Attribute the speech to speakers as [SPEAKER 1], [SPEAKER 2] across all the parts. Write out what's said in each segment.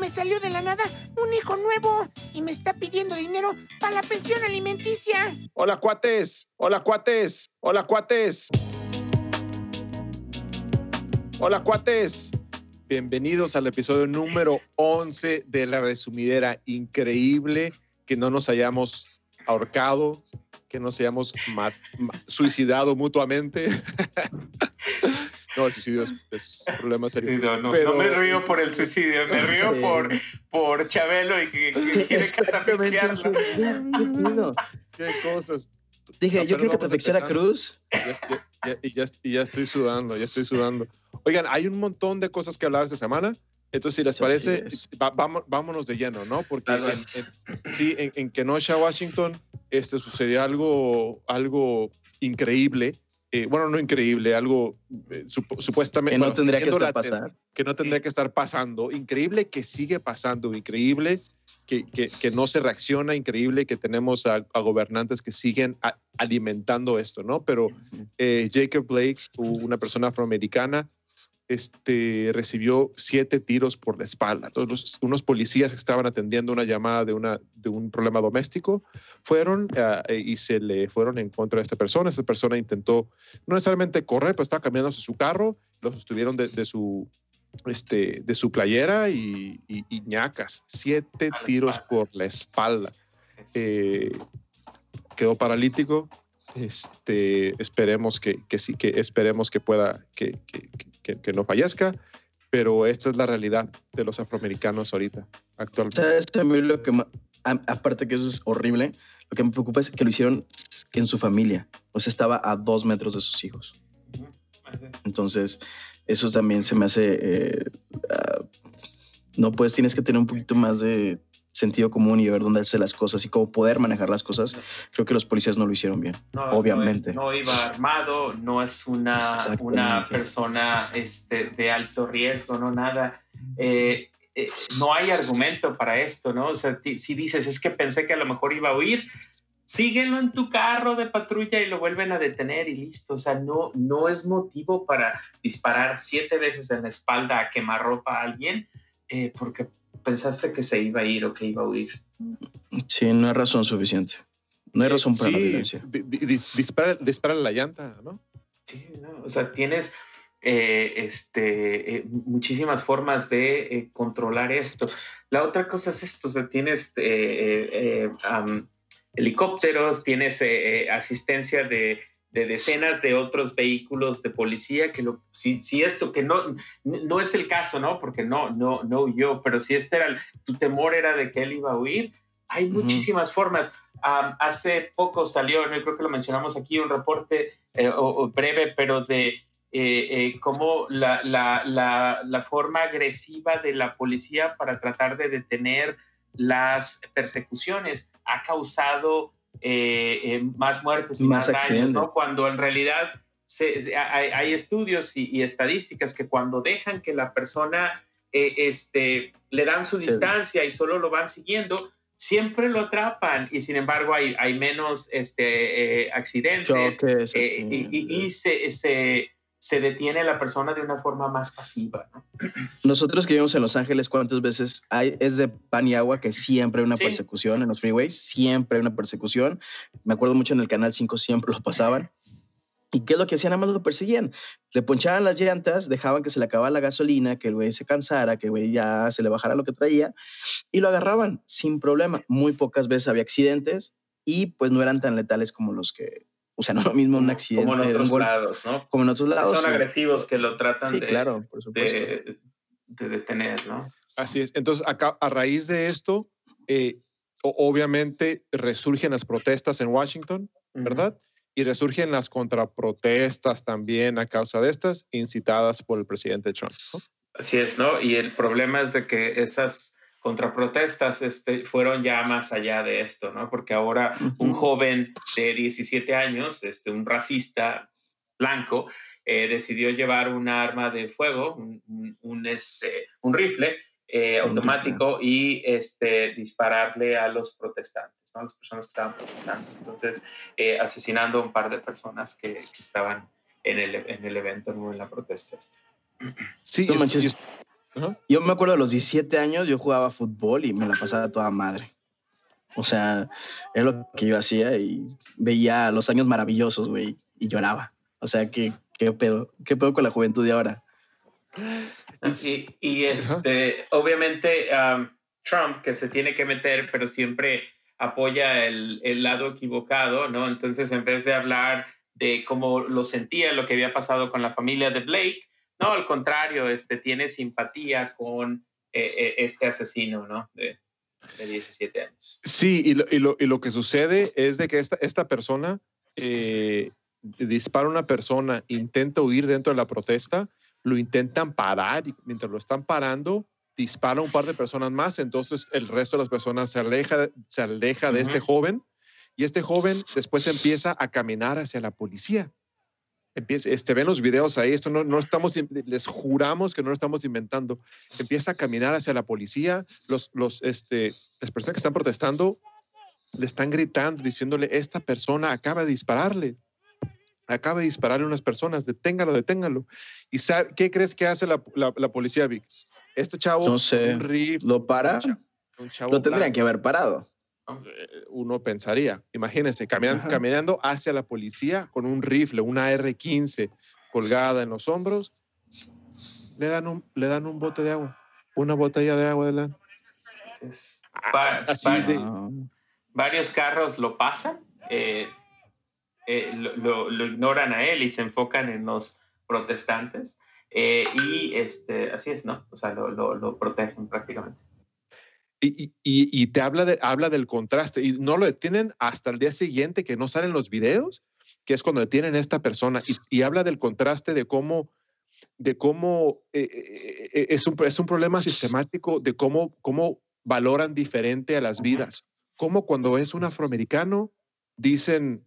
[SPEAKER 1] me salió de la nada un hijo nuevo y me está pidiendo dinero para la pensión alimenticia.
[SPEAKER 2] Hola, cuates. Hola, cuates. Hola, cuates. Hola, cuates. Bienvenidos al episodio número 11 de La Resumidera. Increíble que no nos hayamos ahorcado, que nos hayamos suicidado mutuamente. No, el suicidio es, un problema serio.
[SPEAKER 3] no, me río por el suicidio, me río por, por Chabelo y que, quiere catafixiarlo.
[SPEAKER 2] Qué cosas.
[SPEAKER 4] Dije, yo quiero catafixiar a Cruz.
[SPEAKER 2] y, ya, ya, estoy sudando, ya estoy sudando. Oigan, hay un montón de cosas que hablar esta semana. Entonces, si les parece, vámonos de lleno, ¿no? Porque en, sí, en, en Kenosha, Washington, este, sucedió algo, algo increíble eh, bueno, no increíble, algo eh, supuestamente...
[SPEAKER 4] Que no tendría que estar pasando.
[SPEAKER 2] Que no tendría que estar pasando. Increíble que sigue pasando, increíble que, que, no se reacciona, increíble que tenemos a, gobernantes que siguen alimentando esto, ¿no? Pero eh, Jacob Blake, una persona afroamericana, este, recibió siete tiros por la espalda. Todos unos policías que estaban atendiendo una llamada de, una, de un problema doméstico fueron eh, y se le fueron en contra de esta persona. Esta persona intentó no necesariamente correr, pero estaba cambiando su carro, lo sostuvieron de, su, este, de su playera y, ñacas. Siete tiros por la espalda. Eh, quedó paralítico, este, esperemos que, que, sí, que esperemos que pueda, que, que, no fallezca, pero esta es la realidad de los afroamericanos ahorita, actualmente.
[SPEAKER 4] ¿Sabes? A mí lo que, aparte que eso es horrible, lo que me preocupa es que lo hicieron en su familia, o sea, estaba a dos metros de sus hijos. Entonces, eso también se me hace, eh, ah, no, pues tienes que tener un poquito más de sentido común y ver dónde hacer las cosas y cómo poder manejar las cosas, creo que los policías no lo hicieron bien, obviamente.
[SPEAKER 3] No, iba armado, no es una, una persona este, de alto riesgo, no nada. Eh, eh, no hay argumento para esto, ¿no? O sea, si dices, es que pensé que a lo mejor iba a huir, síguelo en tu carro de patrulla y lo vuelven a detener y listo. O sea, no, no es motivo para disparar siete veces en la espalda a quemarropa a alguien, eh, porque pensaste que se iba a ir o que iba a huir.
[SPEAKER 4] Sí, no hay razón suficiente. No hay eh, razón para la violencia.
[SPEAKER 2] dispara, la llanta, ¿no?
[SPEAKER 3] Sí, no, o sea, tienes eh, este, eh, muchísimas formas de controlar esto. La otra cosa es esto, o sea, tienes helicópteros, tienes asistencia de de decenas de otros vehículos de policía que lo, si, si esto que no, no es el caso, ¿no? Porque no, no, no huyó, pero si este era, tu temor era de que él iba a huir, hay muchísimas formas. hace poco salió, no creo que lo mencionamos aquí, un reporte eh, breve, pero de eh, eh, cómo la, la, la, la, forma agresiva de la policía para tratar de detener las persecuciones ha causado eh, eh, más muertes y más, daños, ¿no? Cuando en realidad hay, estudios y, estadísticas que cuando dejan que la persona eh, este, le dan su distancia y solo lo van siguiendo, siempre lo atrapan y sin embargo hay, hay menos este, accidentes y, y, se, se se detiene la persona de una forma más pasiva.
[SPEAKER 4] Nosotros que vivimos en Los Ángeles, ¿cuántas veces hay? Es de pan y agua que siempre hay una persecución en los freeways, siempre hay una persecución. Me acuerdo mucho en el Canal 5 siempre lo pasaban. ¿Y qué es lo que hacían? Nada más lo perseguían. Le ponchaban las llantas, dejaban que se le acabara la gasolina, que el güey se cansara, que el güey ya se le bajara lo que traía y lo agarraban sin problema. Muy pocas veces había accidentes y pues no eran tan letales como los que o sea, no lo mismo un accidente.
[SPEAKER 3] Como en otros lados, ¿no?
[SPEAKER 4] Como en otros lados.
[SPEAKER 3] Son agresivos que lo tratan
[SPEAKER 4] sí, de, claro, por supuesto.
[SPEAKER 3] De, detener, ¿no?
[SPEAKER 2] Así es. Entonces, acá, a raíz de esto, eh, obviamente resurgen las protestas en Washington, ¿verdad? Y resurgen las contraprotestas también a causa de estas, incitadas por el presidente Trump.
[SPEAKER 3] Así es, ¿no? Y el problema es de que esas contraprotestas este, fueron ya más allá de esto, ¿no? Porque ahora un joven de 17 años, este, un racista blanco, eh, decidió llevar un arma de fuego, un, este, un rifle eh, automático y este, dispararle a los protestantes, ¿no? a las personas que estaban protestando. Entonces, eh, asesinando a un par de personas que, que estaban en el, en el evento, no en la protesta.
[SPEAKER 2] Sí,
[SPEAKER 4] Yo me acuerdo de los 17 años, yo jugaba fútbol y me la pasaba toda madre. O sea, es lo que yo hacía y veía los años maravillosos, güey, y lloraba. O sea, ¿qué, qué pedo? ¿Qué pedo con la juventud de ahora?
[SPEAKER 3] Y, y este, obviamente, Trump, que se tiene que meter, pero siempre apoya el, el, lado equivocado, ¿no? Entonces, en vez de hablar de cómo lo sentía, lo que había pasado con la familia de Blake, no, al contrario, este, tiene simpatía con eh, eh, este asesino, ¿no? De, de 17 años.
[SPEAKER 2] Sí, y lo, y lo, y lo que sucede es de que esta, esta persona eh, dispara a una persona, intenta huir dentro de la protesta, lo intentan parar y mientras lo están parando, dispara a un par de personas más, entonces el resto de las personas se aleja, se aleja de este joven y este joven después empieza a caminar hacia la policía. Empieza, este, ven los videos ahí, esto no, no estamos, les juramos que no lo estamos inventando. Empieza a caminar hacia la policía, los, los, este, las personas que están protestando le están gritando, diciéndole, esta persona acaba de dispararle, acaba de dispararle a unas personas, deténgalo, deténgalo. ¿Y sabe, qué crees que hace la, la, la policía, Vic? Este chavo,
[SPEAKER 4] no sé, ¿lo para?
[SPEAKER 2] un chavo, un chavo
[SPEAKER 4] Lo tendrían
[SPEAKER 2] blanco,
[SPEAKER 4] que haber parado.
[SPEAKER 2] Eh, uno pensaría, imagínense, caminando hacia la policía con un rifle, una R-15 colgada en los hombros, le dan un, le dan un bote de agua, una botella de agua de la...
[SPEAKER 3] Entonces, va-
[SPEAKER 2] Así
[SPEAKER 3] va-
[SPEAKER 2] de-
[SPEAKER 4] Ah,
[SPEAKER 3] varios carros lo pasan, eh, eh, lo, lo- lo ignoran a él y se enfocan en los protestantes. eh, y este, así es, ¿no? O sea, lo, lo- lo protegen prácticamente.
[SPEAKER 2] Y, y- y- te habla, de, habla del contraste y no lo detienen hasta el día siguiente que no salen los videos, que es cuando detienen a esta persona y, y habla del contraste de cómo, de cómo eh, eh, eh, es, un, es un problema sistemático de cómo, cómo valoran diferente a las vidas. Como cuando es un afroamericano, dicen,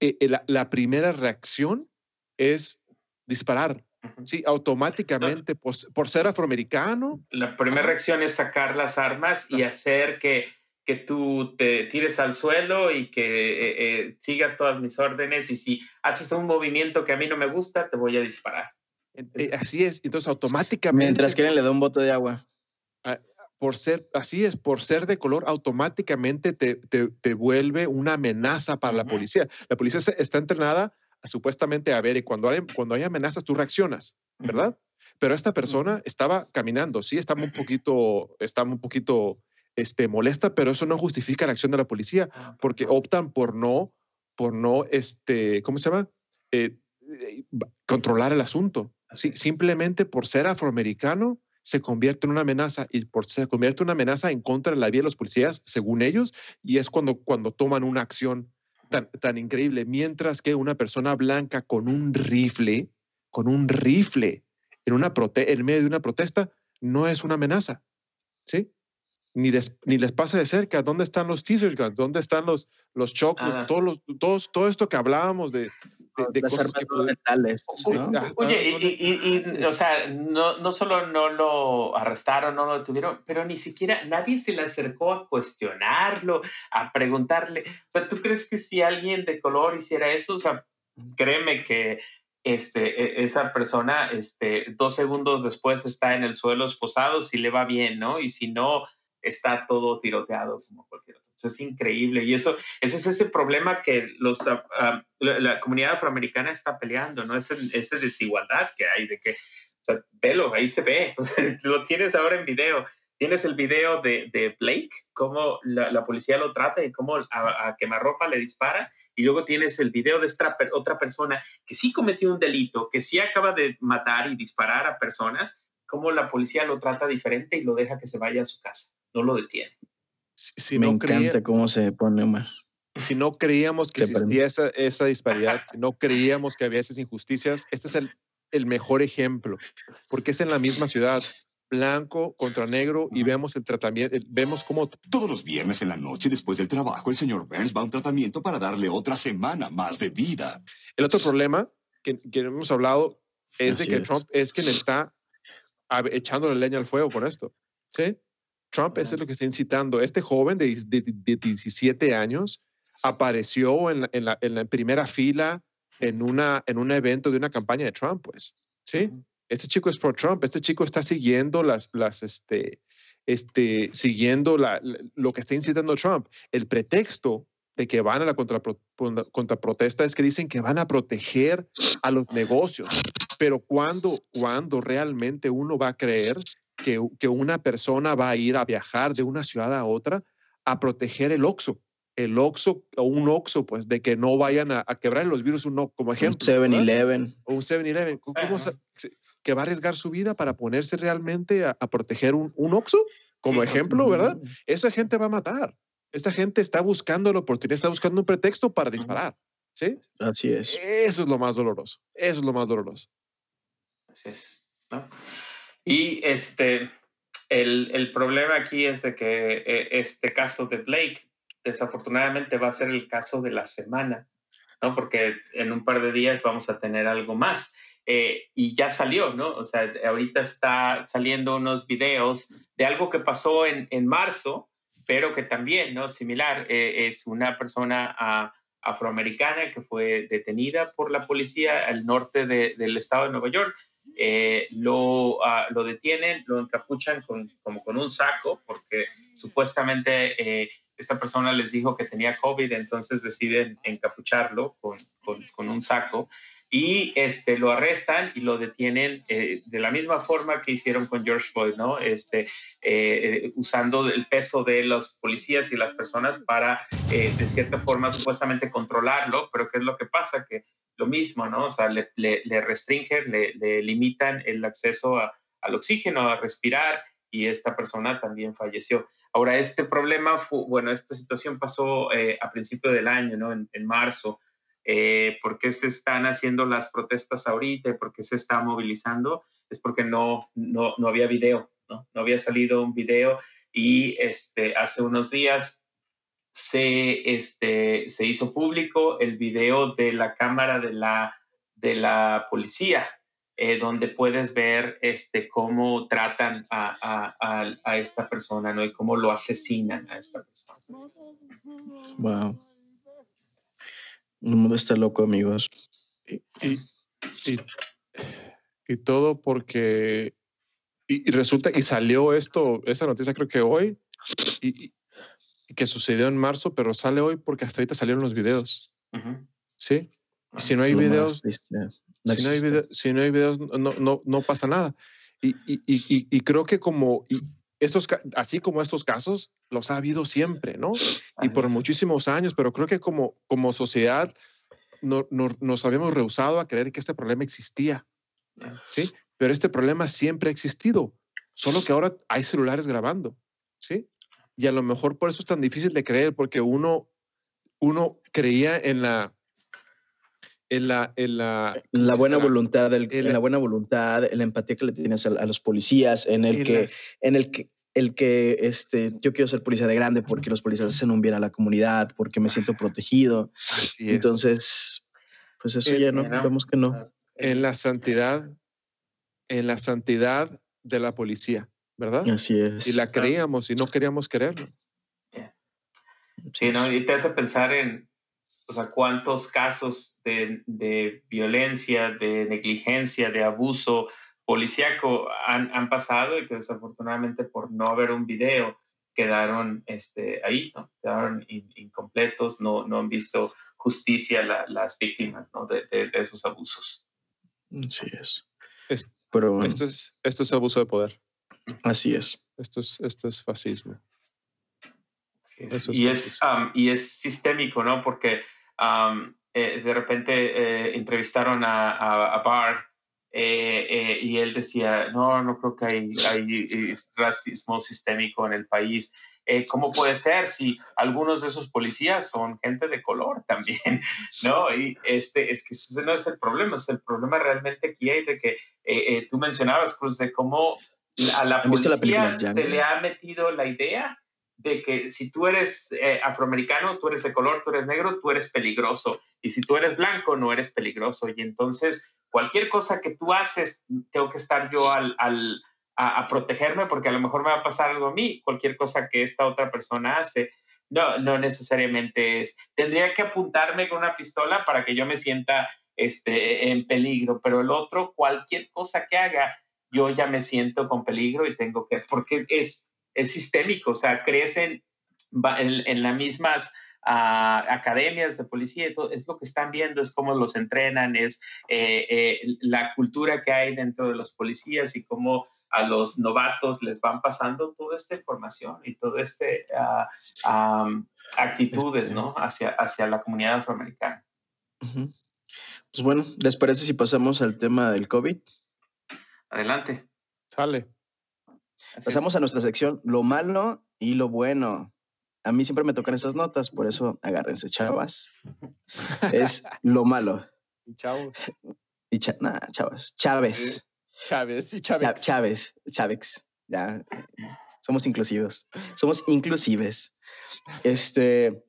[SPEAKER 2] eh, la, la primera reacción es disparar. Sí, automáticamente, por, por ser afroamericano,
[SPEAKER 3] La primera reacción es sacar las armas y
[SPEAKER 2] Las-
[SPEAKER 3] hacer que, que tú te tires al suelo y que eh, eh, sigas todas mis órdenes y si haces un movimiento que a mí no me gusta, te voy a disparar.
[SPEAKER 2] eh, así es, entonces automáticamente...
[SPEAKER 4] Mientras que le da un bote de agua.
[SPEAKER 2] por ser, así es, por ser de color, automáticamente te, te, te vuelve una amenaza para la
[SPEAKER 3] Ujú.
[SPEAKER 2] policía. La policía está, está entrenada supuestamente a ver, y cuando hay, cuando hay amenazas, tú reaccionas, ¿verdad? Pero esta persona estaba caminando, sí, estaba un poquito, estaba un poquito este, molesta, pero eso no justifica la acción de la policía, porque optan por no, por no, este, ¿cómo se llama? Eh, eh, controlar el asunto. Sí, simplemente por ser afroamericano se convierte en una amenaza y por se convierte en una amenaza en contra de la vida de los policías, según ellos, y es cuando, cuando toman una acción tan, tan increíble, mientras que una persona blanca con un rifle, con un rifle en, una prote en medio de una protesta, no es una amenaza, ¿sí? Ni les, ni les pasa de cerca. ¿Dónde están los teaser guns? ¿Dónde están los, los chocos?
[SPEAKER 3] Ah.
[SPEAKER 2] Todos los, todos, todo esto que hablábamos de, de, de cosas
[SPEAKER 4] armas
[SPEAKER 2] que Sí,
[SPEAKER 4] ¿no?
[SPEAKER 3] Oye,
[SPEAKER 2] ah,
[SPEAKER 3] y,
[SPEAKER 2] ¿dónde-
[SPEAKER 3] y- y- y, o sea, no, no solo no lo arrestaron, no lo detuvieron, pero ni siquiera nadie se le acercó a cuestionarlo, a preguntarle. O sea, ¿tú crees que si alguien de color hiciera eso, o sea, créeme que este, e- esa persona este, dos segundos después está en el suelo esposado si le va bien, ¿no? Y si no, está todo tiroteado como cualquier otro. Eso es increíble. Y eso, ese es ese problema que los, ah, la, la comunidad afroamericana está peleando, ¿no? Esa, esa desigualdad que hay de que, o sea, velo, ahí se ve, o sea, lo tienes ahora en video. Tienes el video de, de Blake, cómo la, la policía lo trata y cómo a, a quemarropa le dispara. Y luego tienes el video de esta otra persona que sí cometió un delito, que sí acaba de matar y disparar a personas, cómo la policía lo trata diferente y lo deja que se vaya a su casa. No lo detiene.
[SPEAKER 2] Si, si
[SPEAKER 4] Me
[SPEAKER 2] no
[SPEAKER 4] encanta
[SPEAKER 2] creía-
[SPEAKER 4] cómo se pone Omar.
[SPEAKER 2] si no creíamos que
[SPEAKER 4] Se
[SPEAKER 2] existía esa, esa disparidad, si no creíamos que había esas injusticias, este es el, el mejor ejemplo, porque es en la misma ciudad, blanco contra negro, y vemos el tratamiento, vemos cómo
[SPEAKER 5] Todos los viernes en la noche después del trabajo, el señor Burns va a un tratamiento para darle otra semana más de vida.
[SPEAKER 2] El otro problema que, que hemos hablado es
[SPEAKER 4] Así
[SPEAKER 2] de que
[SPEAKER 4] es.
[SPEAKER 2] Trump es quien está echándole leña al fuego con esto. ¿sí? Trump es lo que está incitando. Este joven de, de- de 17 años apareció en la, en la- en la primera fila en, una, en un evento de una campaña de Trump, pues. ¿sí? Este chico es pro Trump, este chico está siguiendo las, las, este, este, siguiendo la, lo que está incitando Trump. El pretexto de que van a la contraprotesta es que dicen que van a proteger a los negocios. Pero ¿cuándo, cuando realmente uno va a creer que, que, una persona va a ir a viajar de una ciudad a otra a proteger el Oxxo? El Oxxo o un Oxxo, pues, de que no vayan a, quebrar los virus, uno, como ejemplo.
[SPEAKER 4] Un 7-Eleven.
[SPEAKER 2] O un 7-Eleven. que va a arriesgar su vida para ponerse realmente a, proteger un, un Oxxo? Como ejemplo, ¿verdad? Esa gente va a matar. Esta gente está buscando la oportunidad, está buscando un pretexto para disparar. ¿Sí?
[SPEAKER 4] Así es.
[SPEAKER 2] Eso es lo más doloroso. Eso es lo más doloroso.
[SPEAKER 3] Así es. Y este, el, el, problema aquí es de que eh, este caso de Blake desafortunadamente va a ser el caso de la semana, ¿no? Porque en un par de días vamos a tener algo más. Eh, y ya salió, ¿no? O sea, ahorita está saliendo unos videos de algo que pasó en, en marzo, pero que también, ¿no? Similar, eh, es una persona ah, afroamericana que fue detenida por la policía al norte del estado de Nueva York. Eh, lo, ah, lo, detienen, lo encapuchan con, como con un saco, porque supuestamente eh, esta persona les dijo que tenía COVID, entonces deciden encapucharlo con, con, con un saco y este, lo arrestan y lo detienen eh, de la misma forma que hicieron con George Floyd, ¿no? Este, eh, eh, usando el peso de los policías y las personas para, de cierta forma, supuestamente controlarlo, pero ¿qué es lo que pasa? Que lo mismo, ¿no? O sea, le, restringen, le, limitan el acceso al oxígeno, a respirar, y esta persona también falleció. Ahora, este problema, fue, bueno, esta situación pasó a principio del año, ¿no? En marzo eh, por qué se están haciendo las protestas ahorita, por qué se está movilizando, es porque no, no, no había video, ¿no? no había salido un video y este, hace unos días se, este, se hizo público el video de la cámara de la, de la policía, eh, donde puedes ver este, cómo tratan a, a, a, esta persona ¿no? y cómo lo asesinan a esta persona.
[SPEAKER 4] Wow. El mundo está loco, amigos.
[SPEAKER 2] Y, y, todo porque. Y, resulta, y salió esto, esta noticia creo que hoy, y, que sucedió en marzo, pero sale hoy porque hasta ahorita salieron los videos. ¿Sí? Si no hay videos, si, no hay si no hay videos, no, no, no pasa nada. Y, y, y, y, creo que como, estos, así como estos casos, los ha habido siempre, ¿no? Y por muchísimos años, pero creo que como, como sociedad no, nos habíamos rehusado a creer que este problema existía, ¿sí? Pero este problema siempre ha existido, solo que ahora hay celulares grabando, ¿sí? Y a lo mejor por eso es tan difícil de creer, porque uno, uno creía en la, en la, en la,
[SPEAKER 4] la buena voluntad, en la buena voluntad, en la empatía que le tienes a, los policías, en el que, en el que, el que este, yo quiero ser policía de grande porque los policías hacen un bien a la comunidad, porque me siento protegido. Entonces, pues eso ya no, vemos que no.
[SPEAKER 2] En la santidad, en la santidad de la policía, ¿verdad?
[SPEAKER 4] Así es.
[SPEAKER 2] Y la creíamos y no queríamos creerlo.
[SPEAKER 3] Sí, ¿no? Y te hace pensar en, o sea, cuántos casos de, de violencia, de negligencia, de abuso, policíaco han, han, pasado y que desafortunadamente por no haber un video quedaron este, ahí, ¿no? quedaron incompletos, no, no han visto justicia las víctimas ¿no? de, de, esos abusos.
[SPEAKER 4] Así es.
[SPEAKER 2] Pero, esto, es, esto es abuso de poder.
[SPEAKER 4] Así es.
[SPEAKER 2] Esto es, esto es fascismo.
[SPEAKER 3] y, es, y es sistémico, ¿no? Porque eh, de repente eh, entrevistaron a, a, a Barr eh, eh, y él decía, no, no creo que hay, hay racismo sistémico en el país. Eh, ¿Cómo puede ser si algunos de esos policías son gente de color también? ¿No? Y este, es que ese no es el problema, es el problema realmente aquí hay de que tú mencionabas, Cruz, de cómo a la policía se le ha metido la idea de que si tú eres afroamericano, tú eres de color, tú eres negro, tú eres peligroso. Y si tú eres blanco, no eres peligroso. Y entonces cualquier cosa que tú haces, tengo que estar yo al, al a, protegerme porque a lo mejor me va a pasar algo a mí, cualquier cosa que esta otra persona hace. No, no necesariamente es. Tendría que apuntarme con una pistola para que yo me sienta este, en peligro, pero el otro, cualquier cosa que haga, yo ya me siento con peligro y tengo que, porque es, es sistémico, o sea, crecen en, en las mismas a academias de policía, todo, es lo que están viendo, es cómo los entrenan, es eh, eh, la cultura que hay dentro de los policías y cómo a los novatos les van pasando toda esta información y toda esta uh, actitudes, este ¿no? Hacia, hacia la comunidad afroamericana.
[SPEAKER 4] Pues bueno, ¿les parece si pasamos al tema del COVID?
[SPEAKER 3] Adelante.
[SPEAKER 2] Sale.
[SPEAKER 4] Pasamos a nuestra sección, lo malo y lo bueno a mí siempre me tocan esas notas, por eso agárrense, chavas. es lo malo.
[SPEAKER 2] Y chavos.
[SPEAKER 4] Y chavas. Chávez.
[SPEAKER 2] Chávez y Chávez.
[SPEAKER 4] Chávez, Chávez. Ya. Somos inclusivos. Somos inclusives. Este.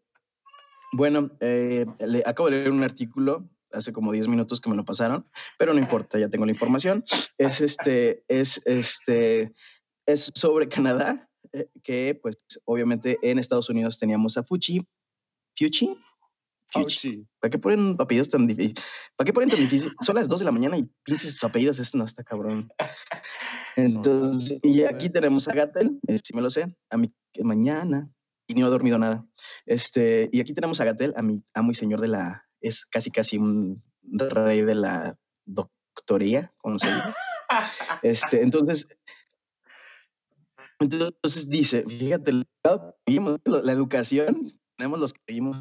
[SPEAKER 4] Bueno, eh, le, acabo de leer un artículo hace como 10 minutos que me lo pasaron, pero no importa, ya tengo la información. Es este, es este, es sobre Canadá eh, que pues obviamente en Estados Unidos teníamos a Fuchi. Fuchi.
[SPEAKER 2] Fuchi.
[SPEAKER 4] ¿Para qué ponen apellidos tan difíciles? ¿Para qué ponen tan difíciles? Son las 2 de la mañana y pinches apellidos, esto no está cabrón. Entonces, y aquí tenemos a Gatel, eh, si me lo sé, a mi mañana, y no he dormido nada. Este, y aquí tenemos a Gatel, a mi amo y señor de la, es casi casi un rey de la doctoría, como se dice. Este, entonces, entonces dice, fíjate, la educación, tenemos los que seguimos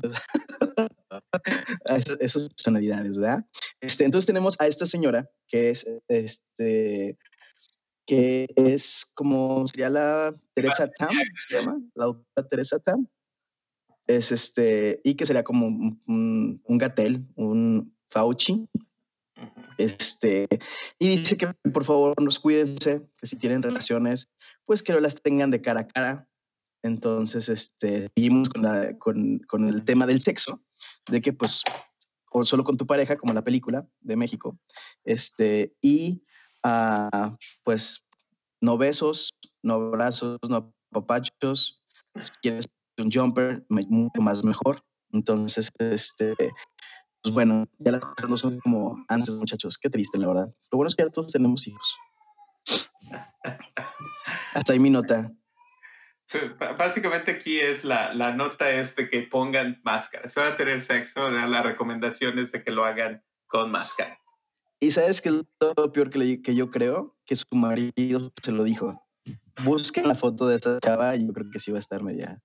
[SPEAKER 4] a esas, personalidades, ¿verdad? Este, entonces tenemos a esta señora que es, este, que es como sería la Teresa Tam, se llama, la doctora Teresa Tam. Es este, y que sería como un, un Gatel, un Fauci, este, y dice que por favor nos cuídense, que si tienen relaciones, pues que no las tengan de cara a cara. Entonces, este, seguimos con, con, con el tema del sexo, de que pues, o solo con tu pareja, como la película de México, este, y uh, pues no besos, no abrazos, no papachos, si quieres un jumper, mucho más mejor. Entonces, este, pues bueno, ya las cosas no son como antes, muchachos. Qué triste, la verdad. Lo bueno es que ya todos tenemos hijos. Hasta ahí mi nota.
[SPEAKER 3] Básicamente aquí es la, la nota es de que pongan máscara. Si van a tener sexo, la recomendación es de que lo hagan con máscara.
[SPEAKER 4] Y sabes que lo peor que, que yo creo que su marido se lo dijo. Busquen la foto de esta chava y yo creo que sí va a estar media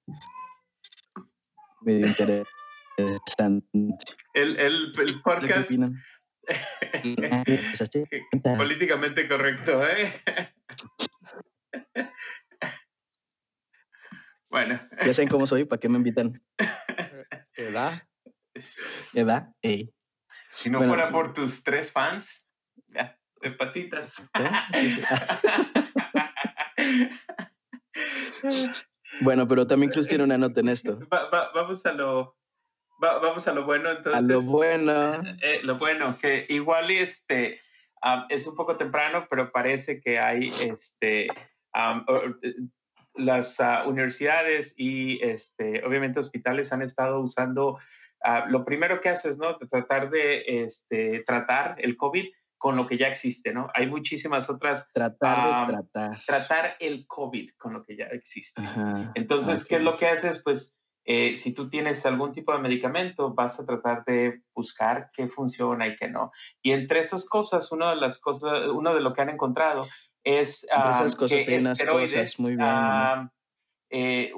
[SPEAKER 4] medio interesante.
[SPEAKER 3] El, el, el podcast. Políticamente correcto, ¿eh? bueno.
[SPEAKER 4] Ya saben cómo soy, ¿para qué me invitan?
[SPEAKER 2] ¿Edad?
[SPEAKER 4] ¿Edad?
[SPEAKER 3] Si no fuera por tus tres fans, ya, de patitas.
[SPEAKER 4] bueno, pero también Cruz tiene una nota en esto.
[SPEAKER 3] vamos a lo, vamos a lo bueno entonces.
[SPEAKER 4] A lo bueno.
[SPEAKER 3] Eh, lo bueno, que igual este, es un poco temprano, pero parece que hay este, eh, las ah, universidades y este, obviamente hospitales han estado usando, ah, lo primero que haces, ¿no? tratar de este, tratar el COVID con lo que ya existe, ¿no? Hay muchísimas otras...
[SPEAKER 4] Tratar de tratar.
[SPEAKER 3] Tratar el COVID con lo que ya existe. Entonces, ¿qué es lo que haces? Pues eh, si tú tienes algún tipo de medicamento, vas a tratar de buscar qué funciona y qué no. Y entre esas cosas, una de las cosas, uno de lo que han encontrado es
[SPEAKER 4] esas cosas que esteroides, muy bien.
[SPEAKER 3] Eh,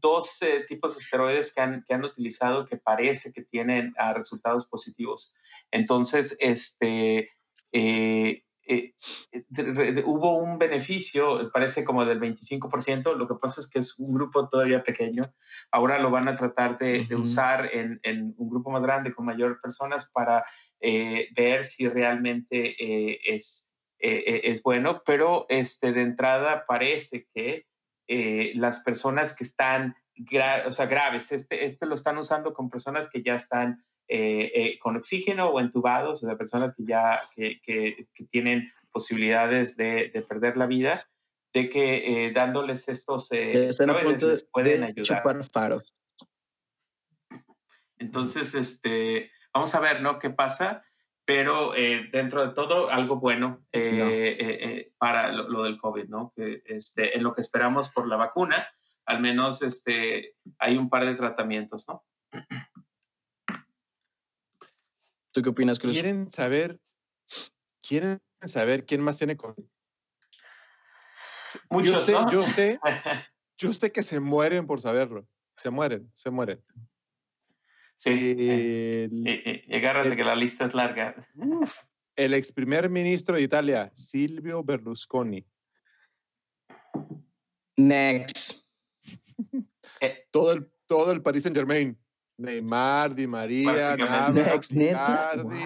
[SPEAKER 3] dos eh, tipos de esteroides que han, que han, utilizado que parece que tienen ah, resultados positivos. Entonces, este, eh, eh, hubo un beneficio, parece como del 25%, lo que pasa es que es un grupo todavía pequeño, ahora lo van a tratar de, usar en, en, un grupo más grande con mayor personas para eh, ver si realmente es, es bueno, pero este, de entrada parece que las personas que están o sea, graves, este, este lo están usando con personas que ya están eh, eh, con oxígeno o entubados, o sea, personas que ya que, que, tienen posibilidades de, de, perder la vida, de que eh, dándoles estos
[SPEAKER 4] están a punto les pueden ayudar. Chupar
[SPEAKER 3] Entonces, este, vamos a ver, ¿no? ¿Qué pasa? Pero eh, dentro de todo, algo bueno eh, para lo, del COVID, ¿no? Que, este, en lo que esperamos por la vacuna, al menos este, hay un par de tratamientos, ¿no?
[SPEAKER 4] ¿Tú qué opinas, Cruz?
[SPEAKER 2] ¿Quieren saber, quieren saber quién más tiene COVID? yo sé, yo sé, yo sé que se mueren por saberlo. Se mueren, se mueren.
[SPEAKER 3] Sí. y, de que la lista es larga.
[SPEAKER 2] el ex primer ministro de Italia, Silvio Berlusconi.
[SPEAKER 4] Next.
[SPEAKER 2] Eh, todo el, todo el Paris Saint Germain. Neymar, Di María, Navas, Icardi,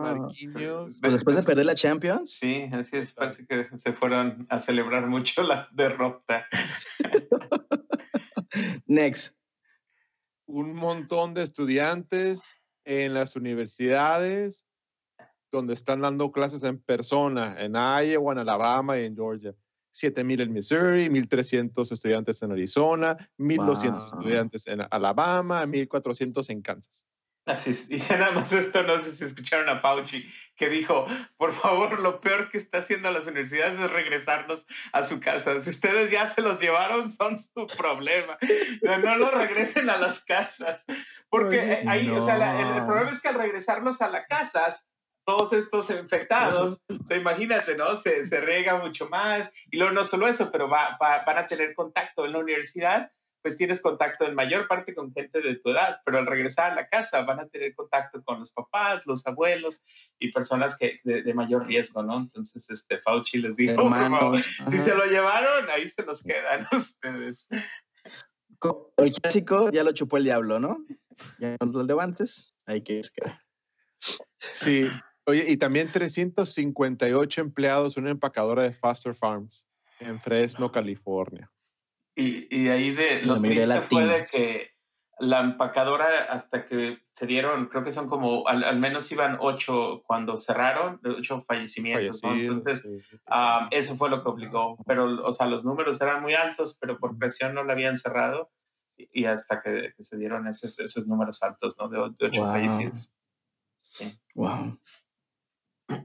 [SPEAKER 2] Marquinhos.
[SPEAKER 4] Pues después de perder la Champions.
[SPEAKER 3] Sí, así es. Parece que se fueron a celebrar mucho la derrota.
[SPEAKER 4] Next.
[SPEAKER 2] Un montón de estudiantes en las universidades donde están dando clases en persona, en Iowa, en Alabama y en Georgia. 7.000 en Missouri, 1.300 estudiantes en Arizona, 1.200 estudiantes en Alabama, 1.400 en Kansas.
[SPEAKER 3] Así es. Y nada más esto, no sé si escucharon a Fauci, que dijo, por favor, lo peor que está haciendo las universidades es regresarlos a su casa. Si ustedes ya se los llevaron, son su problema. No los regresen a las casas. Porque ahí, o sea, el, problema es que al regresarlos a las casas, todos estos infectados, o imagínate, ¿no? Se, se riega mucho más. Y luego no solo eso, pero va, van a tener contacto en la universidad, pues tienes contacto en mayor parte con gente de tu edad, pero al regresar a la casa van a tener contacto con los papás, los abuelos y personas que de, mayor riesgo, ¿no? Entonces, este Fauci les dijo, si se lo llevaron, ahí se los quedan ustedes.
[SPEAKER 4] El clásico ya lo chupó el diablo, ¿no? Ya no lo levantes, hay que
[SPEAKER 2] Sí, Oye, y también 358 empleados en una empacadora de Faster Farms en Fresno, California.
[SPEAKER 3] Y, y ahí de lo triste fue de que la empacadora hasta que se dieron, creo que son como, al, menos iban ocho cuando cerraron, ocho fallecimientos. Entonces, ah, eso fue lo que obligó. Pero, o sea, los números eran muy altos, pero por presión no la habían cerrado y, hasta que, se dieron esos, esos números altos, ¿no? De, ocho fallecidos.
[SPEAKER 4] Wow.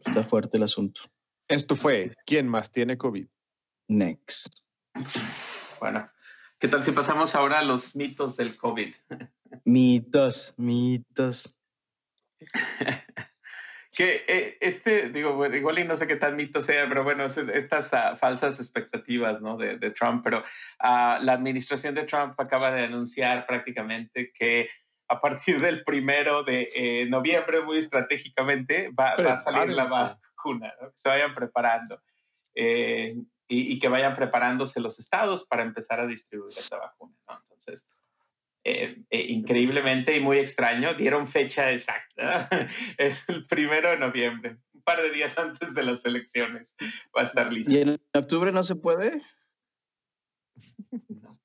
[SPEAKER 4] Está fuerte el asunto.
[SPEAKER 2] Esto fue ¿Quién más tiene COVID?
[SPEAKER 4] Next.
[SPEAKER 3] Bueno, ¿qué tal si pasamos ahora a los mitos del COVID?
[SPEAKER 4] Mitos, mitos.
[SPEAKER 3] que eh, este, digo, igual y no sé qué tal mito sea, pero bueno, estas ah, falsas expectativas ¿no? de, Trump, pero ah, la administración de Trump acaba de anunciar prácticamente que a partir del primero de eh, noviembre, muy estratégicamente, va, a salir la vacuna, que se vayan preparando eh, y, que vayan preparándose los estados para empezar a distribuir esa vacuna. Entonces, eh, increíblemente y muy extraño, dieron fecha exacta, el primero de noviembre, un par de días antes de las elecciones va a estar listo.
[SPEAKER 4] ¿Y en octubre no se puede?
[SPEAKER 3] No,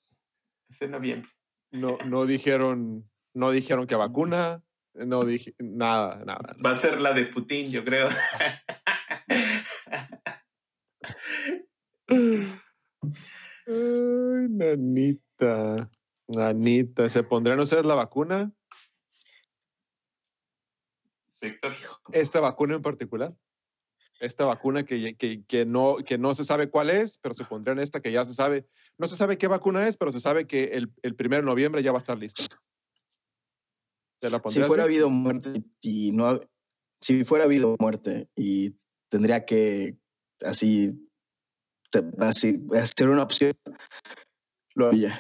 [SPEAKER 3] es en noviembre.
[SPEAKER 2] No, no dijeron no dijeron que vacuna, no dije nada, nada.
[SPEAKER 3] Va a ser la de Putin, yo creo.
[SPEAKER 2] Ay, nanita, nanita, ¿se pondrán ustedes la vacuna? Esta vacuna en particular. Esta vacuna que, que, que, no, que no se sabe cuál es, pero se pondrán esta que ya se sabe. No se sabe qué vacuna es, pero se sabe que el, el primero de noviembre ya va a estar lista
[SPEAKER 4] si fuera habido muerte y no si fuera habido muerte y tendría que así así hacer una opción lo haría.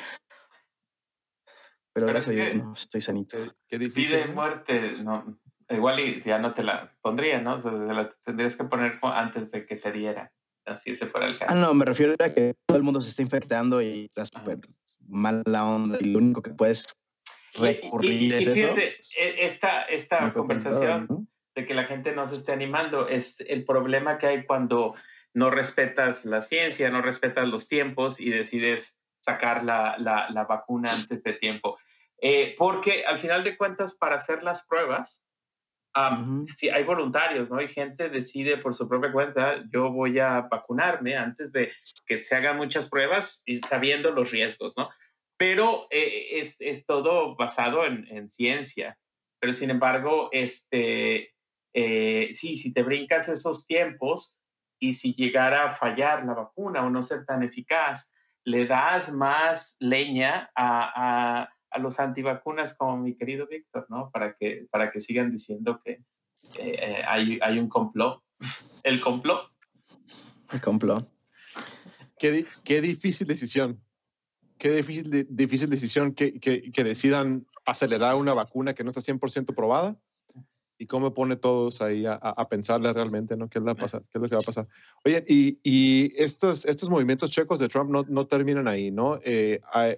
[SPEAKER 4] Pero, gracias a Dios no estoy sanito.
[SPEAKER 3] qué difícil pide muerte no igual ya no te la pondría no la tendrías que poner antes de que te diera así ese fuera el caso.
[SPEAKER 4] ah no me refiero a que todo el mundo se está infectando y está súper mala onda y lo único que puedes recurrir eso.
[SPEAKER 3] E, esta, esta conversación de que la gente no se esté animando es el problema que hay cuando no respetas la ciencia, no respetas los tiempos y decides sacar la, la, vacuna antes de tiempo. Eh, porque al final de cuentas, para hacer las pruebas, si hay voluntarios, ¿no? Hay gente decide por su propia cuenta, yo voy a vacunarme antes de que se hagan muchas pruebas y sabiendo los riesgos, ¿no? pero eh, es, es, todo basado en, en, ciencia. Pero sin embargo, este, eh, sí, si te brincas esos tiempos y si llegara a fallar la vacuna o no ser tan eficaz, le das más leña a, a, los antivacunas como mi querido Víctor, ¿no? Para que, para que sigan diciendo que eh, hay, hay un complot. El complot.
[SPEAKER 4] El complot.
[SPEAKER 2] Qué, qué difícil decisión. Qué difícil, difícil decisión que, que, que, decidan acelerar una vacuna que no está 100% probada y cómo pone todos ahí a, a, pensarle realmente, ¿no? ¿Qué es, la pasar, ¿Qué es lo que va a pasar? Oye, y, y estos, estos movimientos checos de Trump no, no terminan ahí, ¿no? Eh, a,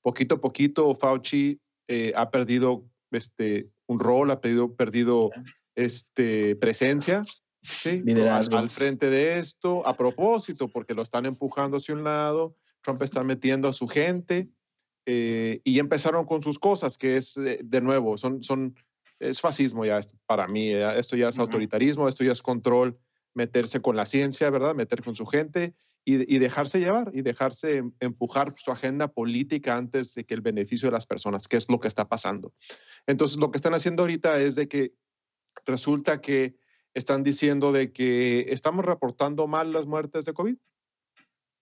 [SPEAKER 2] poquito a poquito, Fauci eh, ha perdido este, un rol, ha perdido, perdido este, presencia, ¿sí?
[SPEAKER 4] Liderazgo.
[SPEAKER 2] Al, frente de esto, a propósito, porque lo están empujando hacia un lado, Trump está metiendo a su gente eh, y empezaron con sus cosas, que es, eh, de nuevo, son, son, es fascismo ya para mí, esto ya es autoritarismo, esto ya es control, meterse con la ciencia, ¿verdad? Meter con su gente y, y, dejarse llevar y dejarse em, empujar su agenda política antes de que el beneficio de las personas, que es lo que está pasando. Entonces, lo que están haciendo ahorita es de que resulta que están diciendo de que estamos reportando mal las muertes de COVID.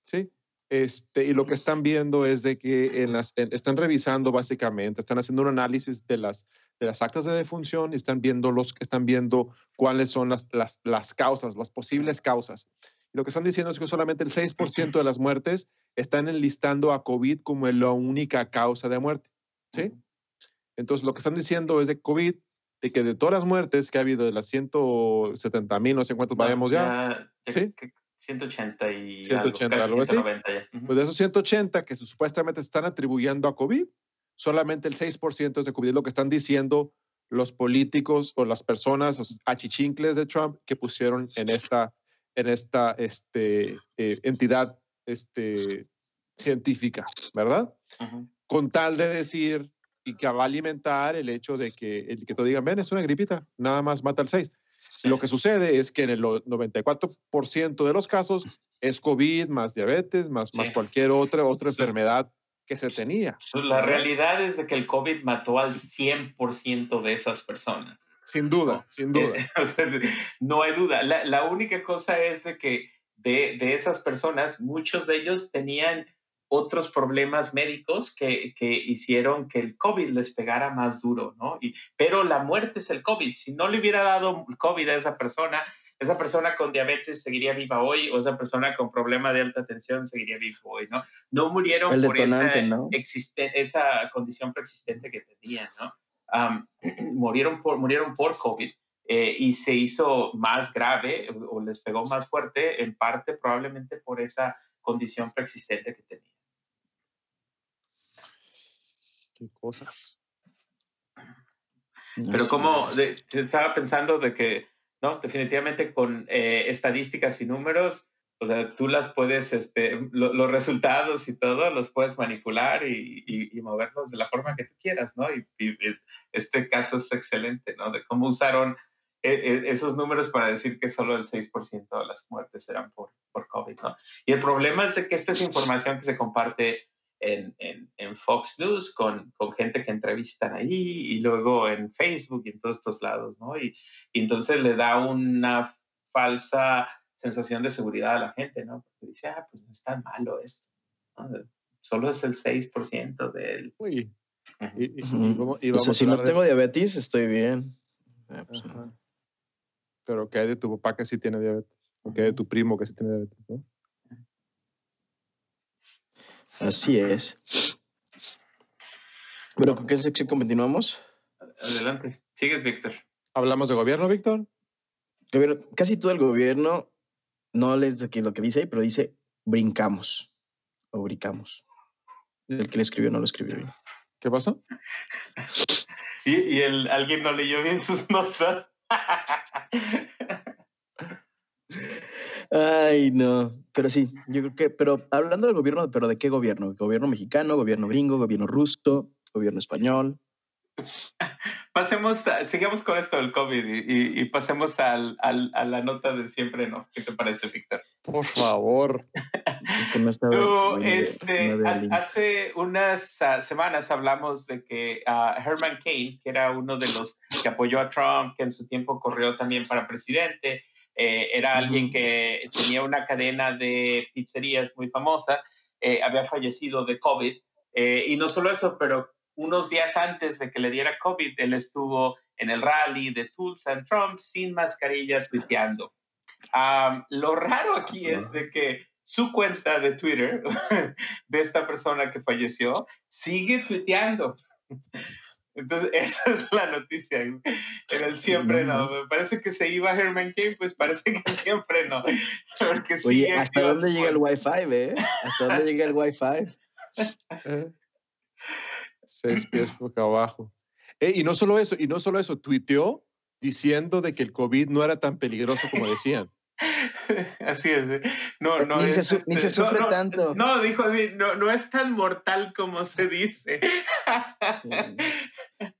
[SPEAKER 2] ¿Sí? Este, y lo que están viendo es de que en las, están revisando básicamente, están haciendo un análisis de las, las actas de defunción y están viendo, los, están viendo cuáles son las, las, las causas, las posibles causas. Y lo que están diciendo es que solamente el 6% de las muertes están enlistando a COVID como la única causa de muerte. ¿Sí? Entonces, lo que están diciendo es de COVID, de que de todas las muertes que ha habido, de las 170 mil, no sé cuántos vayamos ya,
[SPEAKER 3] ya ¿sí? 180 y
[SPEAKER 2] 180, algo, así. Pues de esos 180 que supuestamente están atribuyendo a COVID, solamente el 6% es de COVID, es lo que están diciendo los políticos o las personas, los achichincles de Trump que pusieron en esta, en esta este, eh, entidad este, científica, ¿verdad? Uh -huh. Con tal de decir y que va a alimentar el hecho de que, el que te digan, ven, es una gripita, nada más mata al 6. Lo que sucede es que en el 94% de los casos es COVID, más diabetes, más, sí. más cualquier otra, otra enfermedad que se tenía.
[SPEAKER 3] La realidad es de que el COVID mató al 100% de esas personas.
[SPEAKER 2] Sin duda, no, sin duda.
[SPEAKER 3] no hay duda. La, la, única cosa es de que de, de esas personas, muchos de ellos tenían otros problemas médicos que, que, hicieron que el COVID les pegara más duro, ¿no? Y, pero la muerte es el COVID. Si no le hubiera dado COVID a esa persona, esa persona con diabetes seguiría viva hoy o esa persona con problema de alta tensión seguiría viva hoy, ¿no? No murieron
[SPEAKER 4] el
[SPEAKER 3] por esa,
[SPEAKER 4] ¿no?
[SPEAKER 3] esa condición preexistente que tenían, ¿no? Um, murieron, por, murieron por COVID. Eh, y se hizo más grave o, o les pegó más fuerte, en parte probablemente por esa condición preexistente que tenían.
[SPEAKER 2] qué cosas.
[SPEAKER 3] Pero no como de, se estaba pensando de que, definitivamente con eh, estadísticas y números, o sea, tú las puedes, este, lo, los resultados y todo, los puedes manipular y, y, moverlos de la forma que tú quieras, ¿no? Y, este caso es excelente, ¿no? De cómo usaron eh, esos números para decir que solo el 6% de las muertes eran por, por COVID, ¿no? Y el problema es de que esta es información que se comparte en, en, en, Fox News con, con, gente que entrevistan ahí y luego en Facebook y en todos estos lados, ¿no? Y, y, entonces le da una falsa sensación de seguridad a la gente, ¿no? Porque dice, ah, pues no es tan malo esto, ¿no? Solo es el 6% del...
[SPEAKER 2] Uy.
[SPEAKER 4] Y, y, y, vamos o sea, si no tengo diabetes, estoy bien.
[SPEAKER 2] Ah, pues, Pero ¿qué hay de tu papá que sí tiene diabetes? ¿O qué hay de tu primo que sí tiene diabetes? ¿no?
[SPEAKER 4] Así es. Bueno, ¿con qué sección continuamos?
[SPEAKER 3] Adelante. Sigues, Víctor.
[SPEAKER 2] ¿Hablamos de gobierno, Víctor?
[SPEAKER 4] Gobierno, casi todo el gobierno, no les lo que dice ahí, pero dice brincamos o brincamos. El que le escribió no lo escribió bien.
[SPEAKER 2] ¿Qué pasó?
[SPEAKER 3] y, y el, alguien no leyó bien sus notas.
[SPEAKER 4] Ay, no, pero sí, yo creo que, pero hablando del gobierno, pero ¿de qué gobierno? ¿Gobierno mexicano, gobierno gringo, gobierno ruso, gobierno español?
[SPEAKER 3] Pasemos, sigamos con esto del COVID y, y, y pasemos al, al, a la nota de siempre, ¿no? ¿Qué te parece, Víctor?
[SPEAKER 2] Por favor.
[SPEAKER 4] Es que no
[SPEAKER 3] Tú, este,
[SPEAKER 4] link.
[SPEAKER 3] hace unas ah, semanas hablamos de que ah, Herman Cain, que era uno de los que apoyó a Trump, que en su tiempo corrió también para presidente, eh, era alguien que tenía una cadena de pizzerías muy famosa, eh, había fallecido de COVID. eh, y no solo eso, pero unos días antes de que le diera COVID, él estuvo en el rally de Tulsa en Trump sin mascarilla tuiteando. Am, lo raro aquí es de que su cuenta de Twitter de esta persona que falleció sigue tuiteando. Entonces, esa es la noticia. En el siempre no. Me parece que se iba Herman Cain, pues parece que siempre no. Porque
[SPEAKER 4] Oye,
[SPEAKER 3] sigue
[SPEAKER 4] ¿hasta dónde llega el. Wi-Fi, eh? ¿Hasta dónde llega el Wi-Fi?
[SPEAKER 2] Eh, Seis pies por acá abajo. Eh, y no solo eso, y no solo eso, tuiteó diciendo de que el COVID no era tan peligroso como decían.
[SPEAKER 3] Así es. ¿eh? No, no
[SPEAKER 4] Ni se
[SPEAKER 3] es,
[SPEAKER 4] su- ni se
[SPEAKER 3] este, no,
[SPEAKER 4] sufre
[SPEAKER 3] no,
[SPEAKER 4] tanto.
[SPEAKER 3] No, dijo así, no, no es tan mortal como se dice.
[SPEAKER 4] Ay,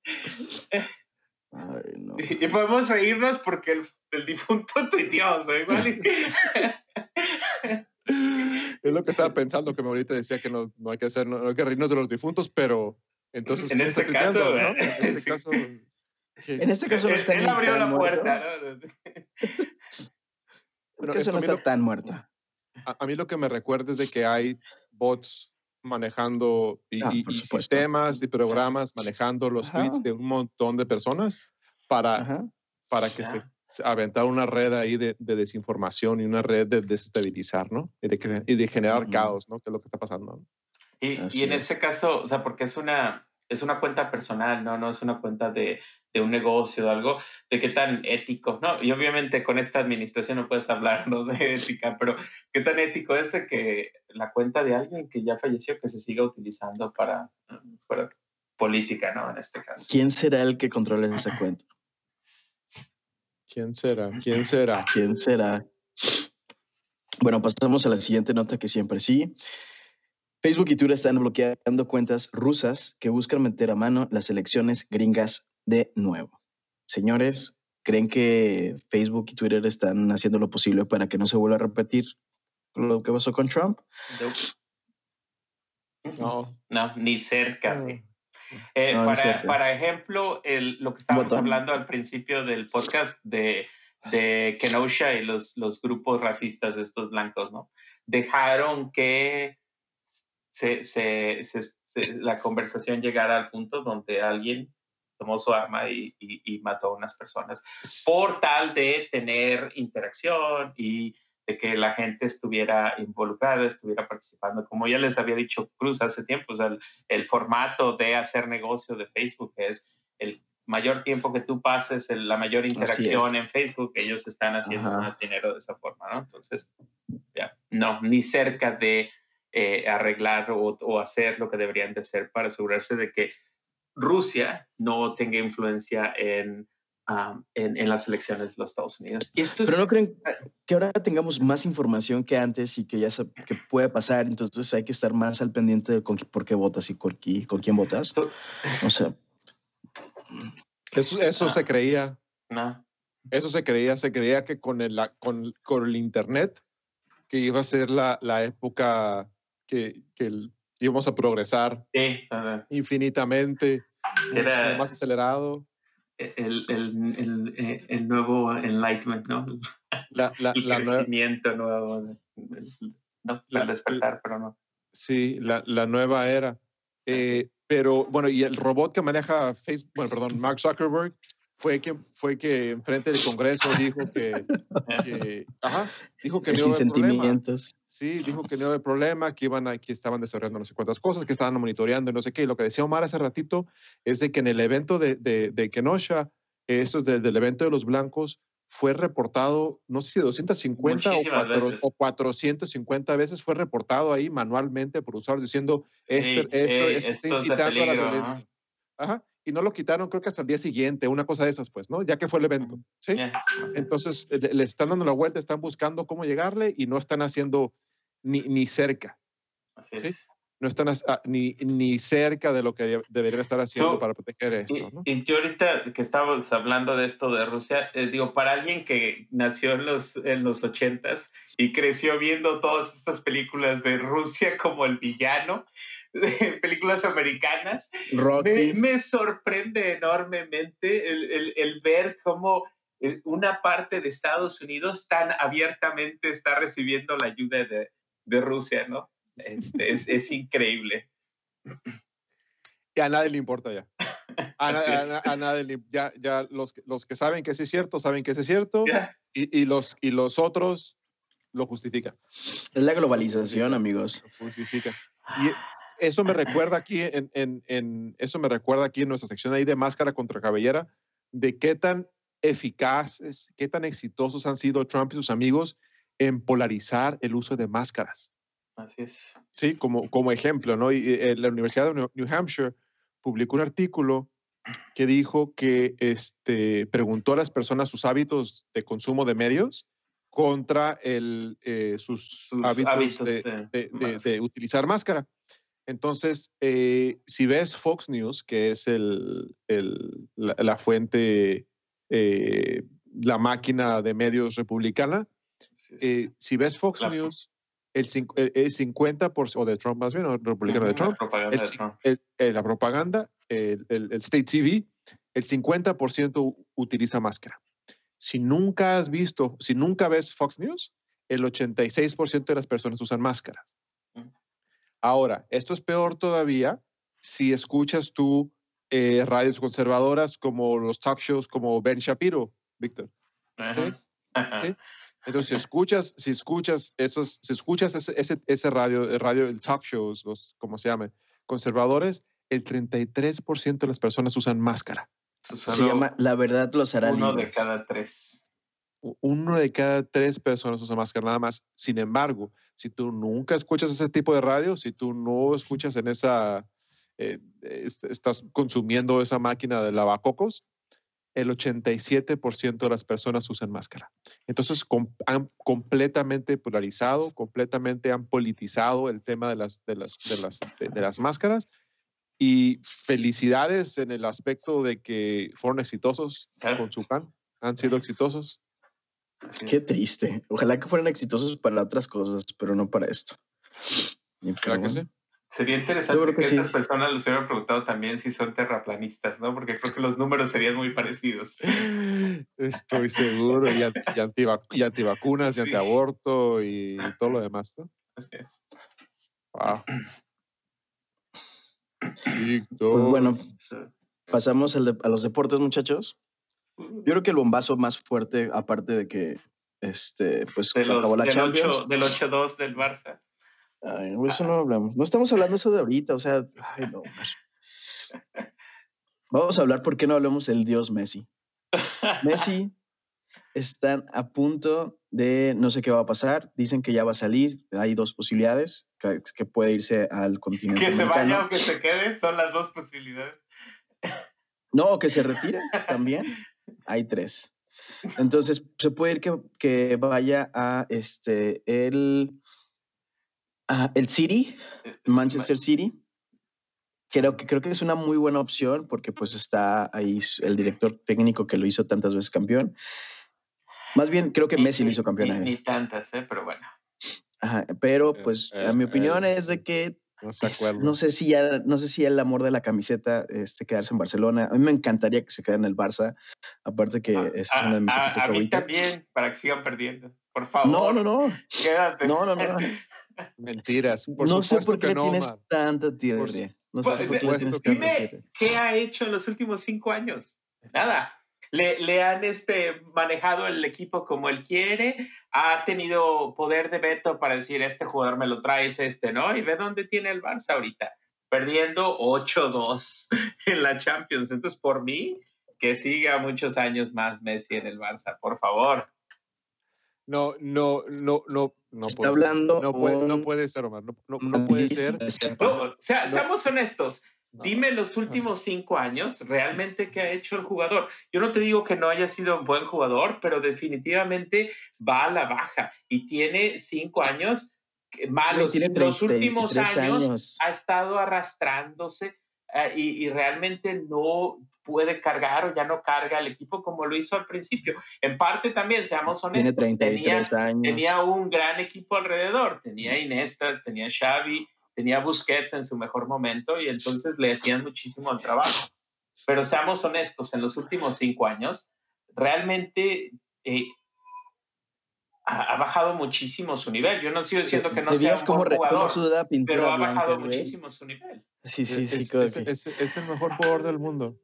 [SPEAKER 4] no.
[SPEAKER 3] Y podemos reírnos porque el, el difunto tuiteó, igual
[SPEAKER 2] Es lo que estaba pensando, que ahorita decía que no, no hay que hacer, no, no hay que reírnos de los difuntos, pero entonces.
[SPEAKER 3] En
[SPEAKER 2] ¿quién está
[SPEAKER 3] este caso.
[SPEAKER 2] En este
[SPEAKER 3] Sí.
[SPEAKER 2] caso. ¿qué?
[SPEAKER 4] En este caso no
[SPEAKER 3] él,
[SPEAKER 4] está
[SPEAKER 3] él
[SPEAKER 4] ni
[SPEAKER 3] abrió
[SPEAKER 4] tan
[SPEAKER 3] la
[SPEAKER 4] muerto.
[SPEAKER 3] puerta, ¿no?
[SPEAKER 2] Bueno,
[SPEAKER 4] eso no
[SPEAKER 2] esto a mí
[SPEAKER 4] está tan muerta.
[SPEAKER 2] A, a mí lo que me recuerda es de que hay bots manejando y,
[SPEAKER 4] Ah,
[SPEAKER 2] y- y sistemas y programas manejando los
[SPEAKER 4] Ajá.
[SPEAKER 2] tweets de un montón de personas para,
[SPEAKER 4] Ajá.
[SPEAKER 2] para que se, se- aventar una red ahí de, de desinformación y una red de desestabilizar, ¿no? Y de, cre- y de generar caos, ¿no? Que es lo que está pasando.
[SPEAKER 3] y en
[SPEAKER 4] es.
[SPEAKER 3] este caso, o sea, porque es una, es una cuenta personal, ¿no? No es una cuenta de, de un negocio o algo, de qué tan ético, ¿no? Y obviamente con esta administración no puedes hablar, ¿no? De ética, pero qué tan ético es de que la cuenta de alguien que ya falleció, que se siga utilizando para, mm, fuera política, ¿no? En este caso.
[SPEAKER 4] ¿Quién será el que controle esa cuenta?
[SPEAKER 2] ¿Quién será? ¿Quién será?
[SPEAKER 4] ¿Quién será? Bueno, pasamos a la siguiente nota que siempre sí. Facebook y Twitter están bloqueando cuentas rusas que buscan meter a mano las elecciones gringas de nuevo. Señores, ¿creen que Facebook y Twitter están haciendo lo posible para que no se vuelva a repetir lo que pasó con Trump?
[SPEAKER 2] No.
[SPEAKER 3] No, ni cerca de.
[SPEAKER 2] No.
[SPEAKER 3] Eh,
[SPEAKER 4] No, ni
[SPEAKER 3] para,
[SPEAKER 4] cerca.
[SPEAKER 3] para ejemplo, el, lo que estábamos
[SPEAKER 4] Botón.
[SPEAKER 3] hablando al principio del podcast de, de Kenosha y los, los grupos racistas de estos blancos, ¿no? Dejaron que se, se- se- se- la conversación llegara al punto donde alguien tomó su arma y, y- y mató a unas personas por tal de tener interacción y de que la gente estuviera involucrada, estuviera participando. Como ya les había dicho Cruz hace tiempo, o sea, el, el formato de hacer negocio de Facebook es el mayor tiempo que tú pases, el- la mayor interacción en Facebook, ellos están haciendo
[SPEAKER 4] Ajá.
[SPEAKER 3] más dinero de esa forma, ¿no? Entonces, ya, no, ni cerca de eh, arreglar o, o hacer lo que deberían de hacer para asegurarse de que Rusia no tenga influencia en, um, en, en las elecciones de los Estados Unidos. Y esto es,
[SPEAKER 4] Pero no creen que ahora tengamos más información que antes y que ya se, que puede pasar, entonces hay que estar más al pendiente de con, por qué votas y con, con quién votas. O sea,
[SPEAKER 2] Eso, eso
[SPEAKER 3] Ah.
[SPEAKER 2] se creía.
[SPEAKER 3] no,
[SPEAKER 2] Eso se creía. Se creía que con el, con, con el Internet, que iba a ser la, la época que, que el- íbamos a progresar
[SPEAKER 3] sí, uh,
[SPEAKER 2] infinitamente,
[SPEAKER 3] Era-
[SPEAKER 2] muchísimo más acelerado.
[SPEAKER 3] el, el, el, el nuevo enlightenment, ¿no?
[SPEAKER 2] La, la,
[SPEAKER 3] El
[SPEAKER 2] la nue-
[SPEAKER 3] crecimiento nuevo, no,
[SPEAKER 2] La-
[SPEAKER 3] el despertar, pero no.
[SPEAKER 2] sí, la, la nueva era. Eh, pero bueno, y el robot que maneja Facebook, bueno, perdón, Mark Zuckerberg, fue que, fue que enfrente del Congreso dijo que, que, ajá, dijo que no
[SPEAKER 4] sin sentimientos.
[SPEAKER 2] Sí, dijo que no iba a haber problema, que iban a, que estaban desarrollando no sé cuántas cosas, que estaban monitoreando y no sé qué. Y lo que decía Omar hace ratito es de que en el evento de, de, de Kenosha, eso es del, del evento de los blancos, fue reportado, no sé si 250 o, cuatro-
[SPEAKER 3] veces.
[SPEAKER 2] o 450 veces fue reportado ahí manualmente por usuarios diciendo este,
[SPEAKER 3] Ey,
[SPEAKER 2] esto,
[SPEAKER 3] ey,
[SPEAKER 2] esto
[SPEAKER 3] esto
[SPEAKER 2] está incitando a la
[SPEAKER 3] peligro,
[SPEAKER 2] violencia. Ajá. Y no lo quitaron, creo que hasta el día siguiente, una cosa de esas, pues, ¿no? Ya que fue el evento. ¿sí?
[SPEAKER 3] Ya.
[SPEAKER 2] Entonces le, le están dando la vuelta, están buscando cómo llegarle y no están haciendo ni, ni cerca.
[SPEAKER 3] Así
[SPEAKER 2] Sí.
[SPEAKER 3] es.
[SPEAKER 2] no están ni, ni cerca de lo que deberían estar haciendo para proteger esto. ¿no?
[SPEAKER 3] Y, yo ahorita que estábamos hablando de esto de Rusia, eh, digo, para alguien que nació en los, en los 80s y creció viendo todas estas películas de Rusia como el villano, de películas americanas, me, me, sorprende enormemente el, el, el ver cómo eh, una parte de Estados Unidos tan abiertamente está recibiendo la ayuda de, de Rusia, ¿no? Este, es, es, increíble.
[SPEAKER 2] Y a nadie le importa ya. A, a, nadie le, ya, ya los, los que saben que es cierto, saben que es cierto, y, y, los, y los otros lo justifican.
[SPEAKER 4] Es la globalización, amigos.
[SPEAKER 2] Lo justifican. Y eso me recuerda aquí en, en, en, eso me recuerda aquí en nuestra sección ahí de máscara contra cabellera, de qué tan eficaces, qué tan exitosos han sido Trump y sus amigos en polarizar el uso de máscaras.
[SPEAKER 3] Así es.
[SPEAKER 2] Sí, como, como ejemplo, ¿no? Y, eh, la Universidad de New Hampshire publicó un artículo que dijo que este, preguntó a las personas sus hábitos de consumo de medios contra el, eh, sus, hábitos, de, de, utilizar máscara. Entonces, eh, si ves Fox News, que es el, el, la, fuente, la máquina de medios republicana, si ves Fox News, el, el 50%, o de Trump más bien, o republicano de Trump, la propaganda, el, de Trump. El, la propaganda el, State TV, el 50% utiliza máscara. Si nunca has visto, si nunca ves Fox News, el 86% de las personas usan máscara. Ahora, esto es peor todavía si escuchas tú eh, radios conservadoras como los talk shows como Ben Shapiro, Víctor. ¿Sí? ¿Sí? Entonces, si escuchas, si escuchas esos, si escuchas ese, ese, ese radio, radio, el talk shows, los, como se llama, conservadores, el 33% de las personas usan máscara.
[SPEAKER 4] se llama La verdad los hará
[SPEAKER 3] Uno de cada tres.
[SPEAKER 2] Uno de cada tres personas usa máscara nada más. Sin embargo, si tú nunca escuchas ese tipo de radio, si tú no escuchas en esa, eh, estás consumiendo esa máquina de lavacocos, el 87% de las personas usan máscara. Entonces, han completamente polarizado, completamente han politizado el tema de las, de las, de las, este, de las máscaras. Y felicidades en el aspecto de que fueron exitosos con su plan, han sido exitosos.
[SPEAKER 4] Qué triste. Ojalá que fueran exitosos para otras cosas, pero no para esto.
[SPEAKER 2] Claro que sí?
[SPEAKER 3] Sería interesante que, estas personas les hubieran preguntado también si son terraplanistas, ¿no? Porque creo que los números serían muy parecidos.
[SPEAKER 2] Estoy seguro, y, antivacunas, y antiaborto y todo lo demás, ¿no?
[SPEAKER 3] Así es.
[SPEAKER 2] Wow.
[SPEAKER 4] Pues bueno, pasamos a los deportes, muchachos. Yo creo que el bombazo más fuerte, aparte de que este, pues
[SPEAKER 3] acabó la Champions. del 8-2 del Barça.
[SPEAKER 4] Ay, eso no hablamos. No estamos hablando eso de ahorita, o sea, ay, no. Vamos a hablar por qué no hablamos del dios Messi. Messi están a punto de no sé qué va a pasar. Dicen que ya va a salir. Hay dos posibilidades, que, puede irse al continente.
[SPEAKER 3] Que se vaya o que se quede, son las dos posibilidades.
[SPEAKER 4] No, que se retire también. Hay tres. Entonces, se puede ir que, que vaya a este, el Ah, el City, eh, Manchester City. Creo que, creo que es una muy buena opción porque pues está ahí el director técnico que lo hizo tantas veces campeón. Más bien creo que Messi lo hizo campeón.
[SPEAKER 3] Ni, tantas, ¿eh? pero bueno.
[SPEAKER 4] pero eh, pues a mi opinión es de que no, sé si ya, no sé si el amor de la camiseta este, quedarse en Barcelona. A mí me encantaría que se quede en el Barça, aparte que ah, es uno de mis
[SPEAKER 3] a, a mí también, para que sigan perdiendo. Por favor.
[SPEAKER 4] No, no, no.
[SPEAKER 3] Quédate.
[SPEAKER 4] No, no, no.
[SPEAKER 2] Mentiras.
[SPEAKER 4] no sé por qué tienes tanta tierra. No sé
[SPEAKER 3] por qué Dime qué ha hecho en los últimos cinco años. Nada. Le, le, han este, manejado el equipo como él quiere, ha tenido poder de veto para decir, este jugador me lo traes, este, ¿no? Y ve dónde tiene el Barça ahorita, perdiendo 8-2 en la Champions. Entonces, por mí, que siga muchos años más Messi en el Barça, por favor.
[SPEAKER 2] No, no, no, no, no
[SPEAKER 4] Está hablando.
[SPEAKER 2] No puede, no puede ser, Omar. No, no, puede ser.
[SPEAKER 3] sea, seamos honestos. Dime los últimos cinco años realmente qué ha hecho el jugador. Yo no te digo que no haya sido un buen jugador, pero definitivamente va a la baja y tiene cinco años malos.
[SPEAKER 4] Tiene
[SPEAKER 3] los últimos
[SPEAKER 4] 33
[SPEAKER 3] años,
[SPEAKER 4] años.
[SPEAKER 3] ha estado arrastrándose eh, y, y realmente no puede cargar o ya no carga el equipo como lo hizo al principio. En parte también, seamos
[SPEAKER 4] Tiene
[SPEAKER 3] honestos, tenía,
[SPEAKER 4] 33 años.
[SPEAKER 3] tenía un gran equipo alrededor, tenía Iniesta, tenía Xavi, tenía Busquets en su mejor momento y entonces le hacían muchísimo el trabajo. Pero seamos honestos, en los últimos cinco años, realmente eh, ha, ha bajado muchísimo su nivel. Yo no estoy diciendo que no
[SPEAKER 4] ¿Te
[SPEAKER 3] sea un
[SPEAKER 4] cómo
[SPEAKER 3] jugador,
[SPEAKER 4] suda pintura
[SPEAKER 3] pero ha
[SPEAKER 4] blanca,
[SPEAKER 3] bajado
[SPEAKER 4] güey?
[SPEAKER 3] muchísimo su nivel.
[SPEAKER 4] Sí, sí, sí.
[SPEAKER 2] es,
[SPEAKER 4] como
[SPEAKER 2] es- es- es el mejor jugador del mundo.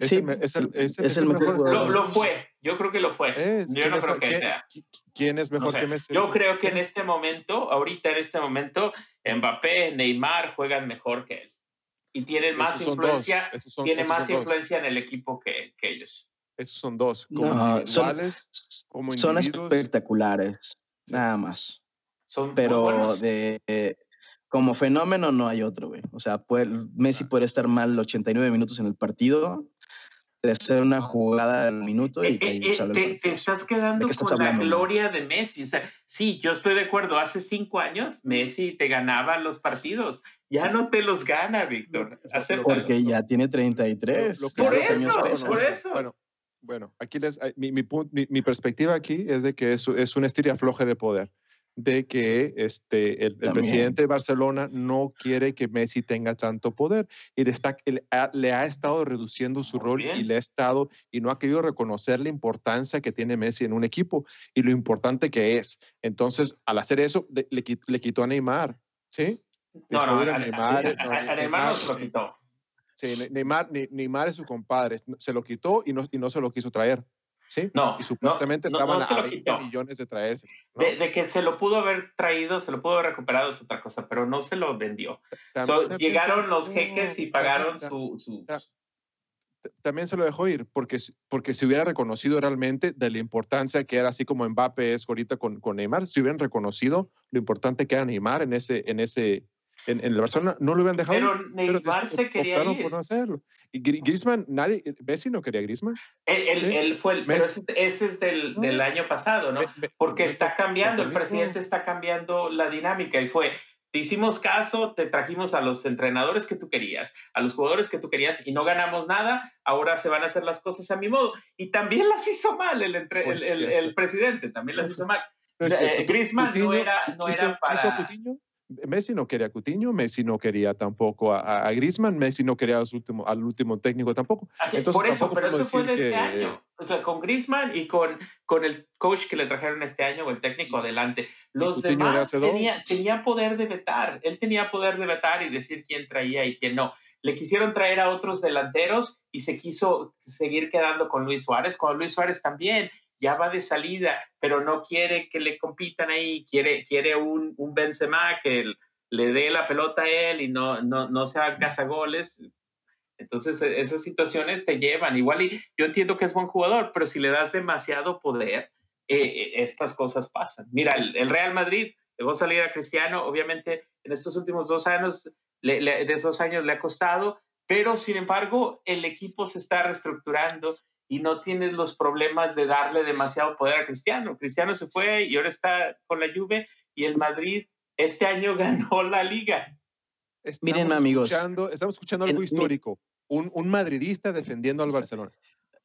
[SPEAKER 2] Es
[SPEAKER 4] Sí,
[SPEAKER 2] el es el, es-
[SPEAKER 4] el mejor
[SPEAKER 3] Lo,
[SPEAKER 4] jugador.
[SPEAKER 3] lo fue, yo creo que lo fue.
[SPEAKER 2] Es,
[SPEAKER 3] yo
[SPEAKER 2] ¿quién
[SPEAKER 3] no
[SPEAKER 2] es-
[SPEAKER 3] creo que
[SPEAKER 2] quién-
[SPEAKER 3] sea.
[SPEAKER 2] qui- ¿Quién es
[SPEAKER 3] No
[SPEAKER 2] mejor
[SPEAKER 3] sé.
[SPEAKER 2] que Messi?
[SPEAKER 3] Yo creo que en este momento, ahorita en este momento, Mbappé, Neymar juegan mejor que él. Y tienen más influencia,
[SPEAKER 2] son-
[SPEAKER 3] tiene más
[SPEAKER 2] dos.
[SPEAKER 3] influencia en el equipo que, que ellos.
[SPEAKER 2] Esos son dos. Como
[SPEAKER 4] No, son-
[SPEAKER 2] como
[SPEAKER 4] espectaculares, nada más.
[SPEAKER 3] Son
[SPEAKER 4] Pero de eh, como fenómeno no hay otro, güey. O sea, puede- Messi puede estar mal 89 minutos en el partido, de hacer una jugada al minuto y
[SPEAKER 3] Eh,
[SPEAKER 4] que
[SPEAKER 3] eh, eh, te,
[SPEAKER 4] partido.
[SPEAKER 3] te estás quedando
[SPEAKER 4] ¿De qué estás
[SPEAKER 3] con la
[SPEAKER 4] hablando,
[SPEAKER 3] gloria de Messi. O sea, sí, yo estoy de acuerdo. Hace cinco años Messi te ganaba los partidos. Ya no te los gana, Víctor.
[SPEAKER 4] Porque ya tiene 33.
[SPEAKER 2] Lo- lo
[SPEAKER 4] ya
[SPEAKER 3] Por
[SPEAKER 4] años
[SPEAKER 3] eso,
[SPEAKER 4] pesan.
[SPEAKER 3] por eso.
[SPEAKER 2] Bueno, bueno, aquí les, mi, mi, mi- mi perspectiva aquí es de que es, es un estiria floje de poder, de que este, el, el presidente de Barcelona no quiere que Messi tenga tanto poder y le, está, le, ha, le ha estado reduciendo su
[SPEAKER 3] Muy
[SPEAKER 2] rol y le ha estado y no ha querido reconocer la importancia que tiene Messi en un equipo y lo importante que es. Entonces, al hacer eso, le, le quit- le quitó a Neymar, ¿sí?
[SPEAKER 3] No, no, a,
[SPEAKER 2] Neymar,
[SPEAKER 3] a-
[SPEAKER 2] no,
[SPEAKER 3] Neymar nos lo quitó.
[SPEAKER 2] Sí, Ne- Neymar, Ne- Neymar es su compadre, se lo quitó y no, y no se lo quiso traer. ¿Sí?
[SPEAKER 3] No,
[SPEAKER 2] y supuestamente
[SPEAKER 3] no,
[SPEAKER 2] estaban
[SPEAKER 3] no se
[SPEAKER 2] a
[SPEAKER 3] lo
[SPEAKER 2] 20
[SPEAKER 3] quitó.
[SPEAKER 2] millones de traerse. ¿no?
[SPEAKER 3] De, de que se lo pudo haber traído, se lo pudo haber recuperado es otra cosa, pero no se lo vendió. So, llegaron
[SPEAKER 2] se-
[SPEAKER 3] los
[SPEAKER 2] no,
[SPEAKER 3] jeques y pagaron su... su-
[SPEAKER 2] ta- También se lo dejó ir porque, porque si hubiera reconocido realmente de la importancia que era, así como Mbappé es ahorita con, con Neymar, si hubieran reconocido lo importante que era Neymar en ese, en ese, en, en el Barcelona, no lo hubieran dejado.
[SPEAKER 3] Pero Neymar se quería ir.
[SPEAKER 2] por no hacerlo. Y Gri- Griezmann, nadie, Messi no quería Griezmann.
[SPEAKER 3] Él, él-
[SPEAKER 2] Sí.
[SPEAKER 3] él fue el... Pero ese, ese es del,
[SPEAKER 2] No.
[SPEAKER 3] del año pasado, ¿no?
[SPEAKER 2] Me- me-
[SPEAKER 3] Porque
[SPEAKER 2] me-
[SPEAKER 3] está cambiando, el presidente está cambiando la dinámica y fue, te hicimos caso, te trajimos a los entrenadores que tú querías, a los jugadores que tú querías y no ganamos nada, ahora se van a hacer las cosas a mi modo. Y también las hizo mal el, entre-
[SPEAKER 2] Por
[SPEAKER 3] el, el- el presidente, también las hizo mal.
[SPEAKER 2] No
[SPEAKER 3] Eh. Griezmann no
[SPEAKER 2] Coutinho-
[SPEAKER 3] era, no era
[SPEAKER 2] quiso a
[SPEAKER 3] para...
[SPEAKER 2] Messi no quería a Coutinho, Messi no quería tampoco a, a- Griezmann, Messi no quería último, al último técnico tampoco.
[SPEAKER 3] Aquí-
[SPEAKER 2] Entonces,
[SPEAKER 3] Por eso,
[SPEAKER 2] tampoco
[SPEAKER 3] pero eso fue de este
[SPEAKER 2] que-
[SPEAKER 3] año. O sea, con Griezmann y con, con el coach que le trajeron este año o el técnico adelante. Los demás tenía, tenía poder de vetar. Él tenía poder de vetar y decir quién traía y quién no. Le quisieron traer a otros delanteros y se quiso seguir quedando con Luis Suárez, cuando Luis Suárez también ya va de salida, pero no quiere que le compitan ahí, quiere, quiere un, un Benzema que le dé la pelota a él y no, no, no sea cazagoles. Entonces, e- esas situaciones te llevan. Igual, y yo entiendo que es buen jugador, pero si le das demasiado poder, eh, eh, estas cosas pasan. Mira, el, el Real Madrid dejó salir a Cristiano, obviamente en estos últimos dos años, le- le- de esos años le ha costado, pero sin embargo, el equipo se está reestructurando y no tienes los problemas de darle demasiado poder a Cristiano. Cristiano se fue y ahora está con la Juve y el Madrid este año ganó la liga.
[SPEAKER 2] Estamos
[SPEAKER 4] Miren, amigos,
[SPEAKER 2] escuchando- estamos escuchando algo
[SPEAKER 4] en- mi-
[SPEAKER 2] histórico. Un, un madridista defendiendo al Barcelona.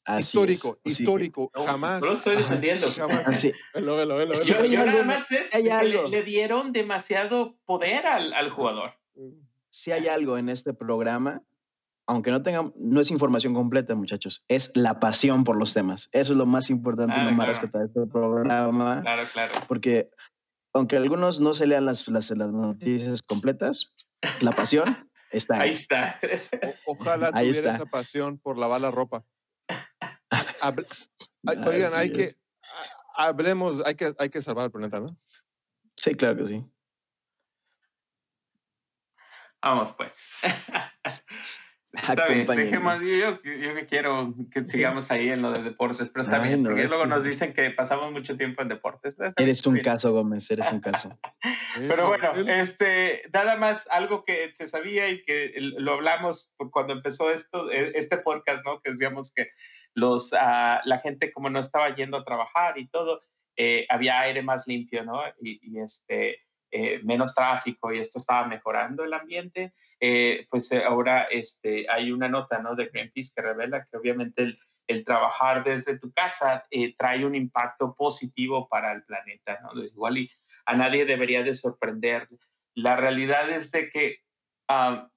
[SPEAKER 4] Así
[SPEAKER 2] histórico,
[SPEAKER 4] es,
[SPEAKER 2] histórico. Jamás.
[SPEAKER 3] No lo estoy defendiendo.
[SPEAKER 2] Jamás.
[SPEAKER 4] Así.
[SPEAKER 2] Velo, velo, velo,
[SPEAKER 4] Sí,
[SPEAKER 2] velo.
[SPEAKER 3] Yo, yo nada más es que le, le dieron demasiado poder al, al jugador.
[SPEAKER 4] Si hay algo en este programa, aunque no tenga, no es información completa, muchachos, es la pasión por los temas. Eso es lo más importante y
[SPEAKER 3] Ah,
[SPEAKER 4] lo más
[SPEAKER 3] claro.
[SPEAKER 4] de este programa,
[SPEAKER 3] Claro, claro.
[SPEAKER 4] porque aunque algunos no se lean las, las, las noticias completas, la pasión está
[SPEAKER 3] Ahí
[SPEAKER 4] ahí.
[SPEAKER 3] está.
[SPEAKER 2] O- ojalá
[SPEAKER 4] Ahí
[SPEAKER 2] tuviera
[SPEAKER 4] está.
[SPEAKER 2] esa pasión por lavar la ropa. Oigan, hay que,
[SPEAKER 4] es.
[SPEAKER 2] hablemos, hay que, hay que salvar el planeta, ¿no?
[SPEAKER 4] Sí, claro que sí.
[SPEAKER 3] Vamos, pues. Está bien,
[SPEAKER 4] Acompáñenme.
[SPEAKER 3] dejemos, yo, yo, yo que quiero que sigamos ahí en lo de deportes, pero está
[SPEAKER 4] Ay,
[SPEAKER 3] bien,
[SPEAKER 4] no,
[SPEAKER 3] porque luego nos dicen que pasamos mucho tiempo en deportes. Está
[SPEAKER 4] Eres un
[SPEAKER 3] bien.
[SPEAKER 4] caso, Gómez, eres un caso.
[SPEAKER 3] Pero bueno, este, nada más algo que se sabía y que lo hablamos por cuando empezó esto, eh, este podcast, ¿no? Que decíamos que los, ah, la gente como no estaba yendo a trabajar y todo, eh, había aire más limpio, ¿no? Y, y este, eh, menos tráfico y esto estaba mejorando el ambiente, eh, pues ahora este, hay una nota ¿no? de Greenpeace que revela que obviamente el, el trabajar desde tu casa trae un impacto positivo para el planeta. ¿no? igual y a nadie debería de sorprender. La realidad es de que ah,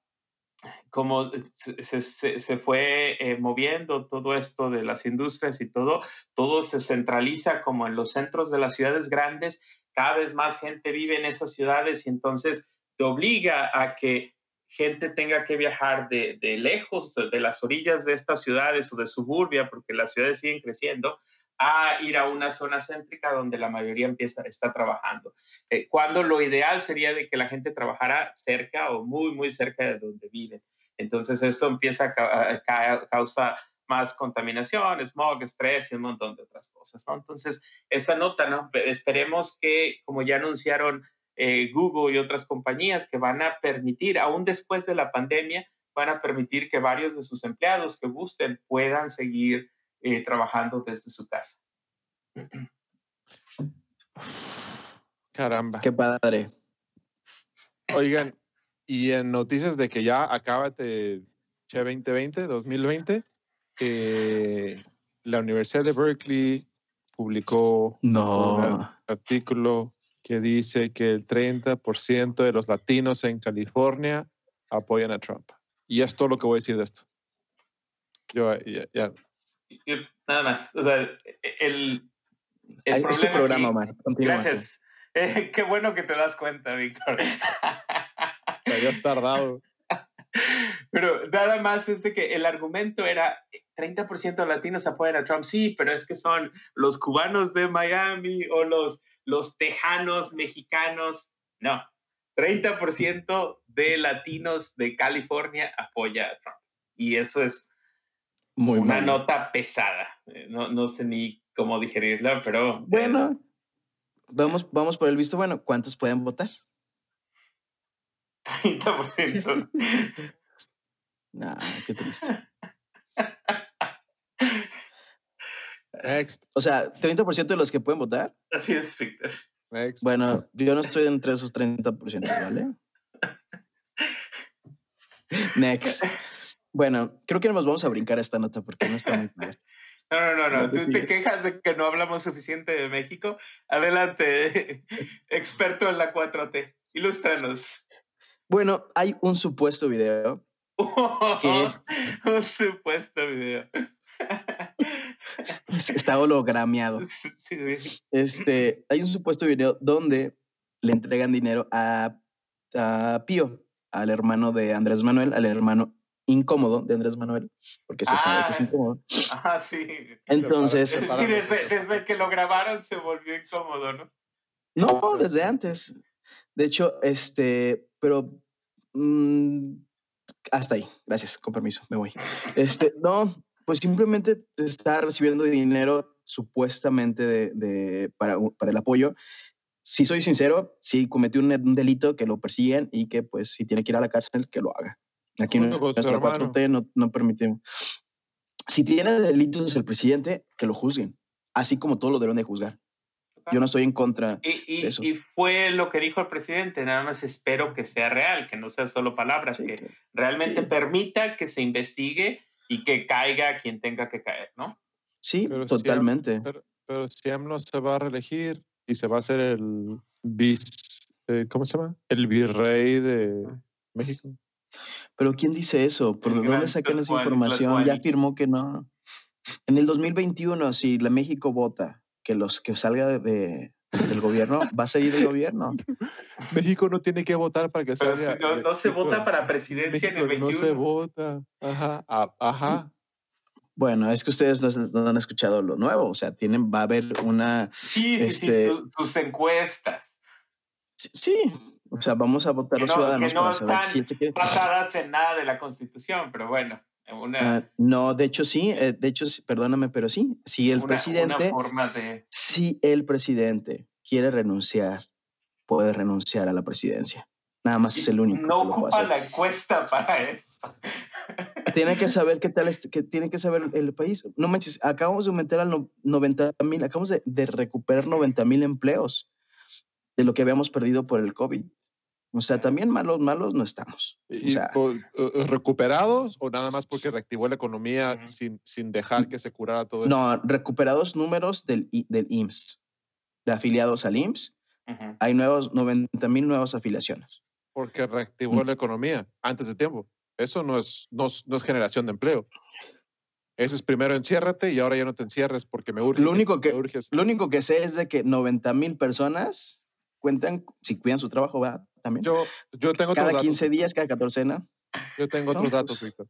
[SPEAKER 3] como se, se, fue eh, moviendo todo esto de las industrias y todo, todo se centraliza como en los centros de las ciudades grandes, cada vez más gente vive en esas ciudades y entonces te obliga a que gente tenga que viajar de, de lejos, de las orillas de estas ciudades o de suburbia, porque las ciudades siguen creciendo, a ir a una zona céntrica donde la mayoría empieza, está trabajando. Eh, cuando lo ideal sería de que la gente trabajara cerca o muy, muy cerca de donde vive. Entonces esto empieza a, causar más contaminación, smog, estrés y un montón de otras cosas. ¿no? Entonces, esa nota, ¿no? Esperemos que, como ya anunciaron eh, Google y otras compañías, que van a permitir, aún después de la pandemia, van a permitir que varios de sus empleados que gusten puedan seguir eh, trabajando desde su casa.
[SPEAKER 2] Caramba.
[SPEAKER 4] Qué padre.
[SPEAKER 2] Oigan, y en noticias de que ya acaba este 2020, 2020, eh, la Universidad de Berkeley publicó un artículo que dice que el 30% de los latinos en California apoyan a Trump. Y es todo lo que voy a decir de esto. Yo ya,
[SPEAKER 3] nada más. O sea, el,
[SPEAKER 4] el es tu programa, Omar.
[SPEAKER 3] Gracias. Eh, qué bueno que te das cuenta, Víctor.
[SPEAKER 2] Te habías tardado.
[SPEAKER 3] Pero nada más es de que el argumento era 30% de latinos apoyan a Trump. Sí, pero es que son los cubanos de Miami o los, los tejanos mexicanos. No, 30% de latinos de California apoya a Trump. Y eso es una nota pesada. Eh, no, no, sé ni cómo digerirla, pero...
[SPEAKER 4] Bueno, vamos, vamos por el visto bueno. ¿Cuántos pueden votar?
[SPEAKER 3] 30%.
[SPEAKER 4] no, qué triste. Next. O sea, 30% de los que pueden votar.
[SPEAKER 3] Así es, Victor.
[SPEAKER 2] Next.
[SPEAKER 4] Bueno, yo no estoy entre esos 30%, ¿vale? Next. Bueno, creo que nos vamos a brincar esta nota porque no está muy
[SPEAKER 3] claro. No, no, no, no. Tú te quejas de que no hablamos suficiente de México. Adelante, experto en la 4T. Ilústranos.
[SPEAKER 4] Bueno, hay un supuesto video.
[SPEAKER 3] un supuesto video.
[SPEAKER 4] Está hologrameado. Este, hay un supuesto video donde le entregan dinero a, a Pío, al hermano de Andrés Manuel, al hermano incómodo de Andrés Manuel, porque se sabe que es ah, incómodo.
[SPEAKER 3] Ajá, sí.
[SPEAKER 4] Entonces.
[SPEAKER 3] Sí, desde, que lo grabaron se volvió incómodo, ¿no?
[SPEAKER 4] No, desde antes. De hecho, este, pero mm, hasta ahí. Gracias, con permiso, me voy. Este, no, pues simplemente está recibiendo dinero supuestamente de, para, para el apoyo si soy sincero, si cometió un, un, delito, que lo persiguen y que pues si tiene que ir a la cárcel, que lo haga. Aquí en nuestra 4T no, no permitimos. Si tiene delitos el presidente, que lo juzguen, así como todo lo deben de juzgar. Yo no estoy en contra
[SPEAKER 3] y,
[SPEAKER 4] de eso.
[SPEAKER 3] Y fue lo que dijo el presidente, nada más espero que sea real, que no sea solo palabras, que, realmente permita que se investigue y que caiga quien tenga que caer, ¿no?
[SPEAKER 4] Sí, totalmente.
[SPEAKER 2] pero, si AMLO se va a reelegir y se va a hacer el bis, eh, ¿cómo se llama? El virrey de México.
[SPEAKER 4] Pero ¿quién dice eso? ¿Por dónde sacan esa información? Ya afirmó que no. En el 2021, si la México vota que los que salga de, del gobierno, va a seguir el gobierno.
[SPEAKER 2] México no tiene que votar para que salga.
[SPEAKER 3] no, se vota para presidencia en el 21.
[SPEAKER 2] No se vota. Ajá, ajá.
[SPEAKER 4] Bueno, es que ustedes no, han escuchado lo nuevo, o sea, tienen, va a haber una...
[SPEAKER 3] Sí, sí, sí, este sus encuestas.
[SPEAKER 4] Sí, o sea, vamos a votar los ciudadanos
[SPEAKER 3] que no para saber están si basadas en nada de la Constitución, pero bueno. Una,
[SPEAKER 4] ah, no, de hecho sí, eh, de hecho, perdóname, pero sí, si el presidente,
[SPEAKER 3] forma de...
[SPEAKER 4] si el presidente quiere renunciar, puede renunciar a la presidencia. Nada más es el único.
[SPEAKER 3] No ocupa la encuesta para esto.
[SPEAKER 4] Tiene que saber qué tal, es, que tiene que saber el país. No manches, acabamos de aumentar al 90 mil, acabamos de, de recuperar 90 mil empleos de lo que habíamos perdido por el COVID. O sea, también malos, malos no estamos. O
[SPEAKER 2] ¿Y
[SPEAKER 4] sea,
[SPEAKER 2] por- eh, recuperados o nada más porque reactivó la economía
[SPEAKER 3] Ujú.
[SPEAKER 2] sin, sin dejar que se curara todo
[SPEAKER 4] no, recuperados números del, del IMSS, de afiliados al IMSS,
[SPEAKER 3] Ujú.
[SPEAKER 4] hay nuevos 90 mil nuevas afiliaciones.
[SPEAKER 2] Porque reactivó
[SPEAKER 4] Mm.
[SPEAKER 2] la economía antes de tiempo. Eso no es, no, es- no es generación de empleo. Eso es primero enciérrate y ahora ya no te encierres porque me urge.
[SPEAKER 4] Lo único que-
[SPEAKER 2] urges.
[SPEAKER 4] Lo único que sé es de que 90 mil personas cuentan, si cuidan su trabajo, va también.
[SPEAKER 2] Yo, yo tengo otros
[SPEAKER 4] cada
[SPEAKER 2] datos.
[SPEAKER 4] 15 días, cada catorcena.
[SPEAKER 2] Yo tengo otros
[SPEAKER 4] pues.
[SPEAKER 2] datos, Víctor.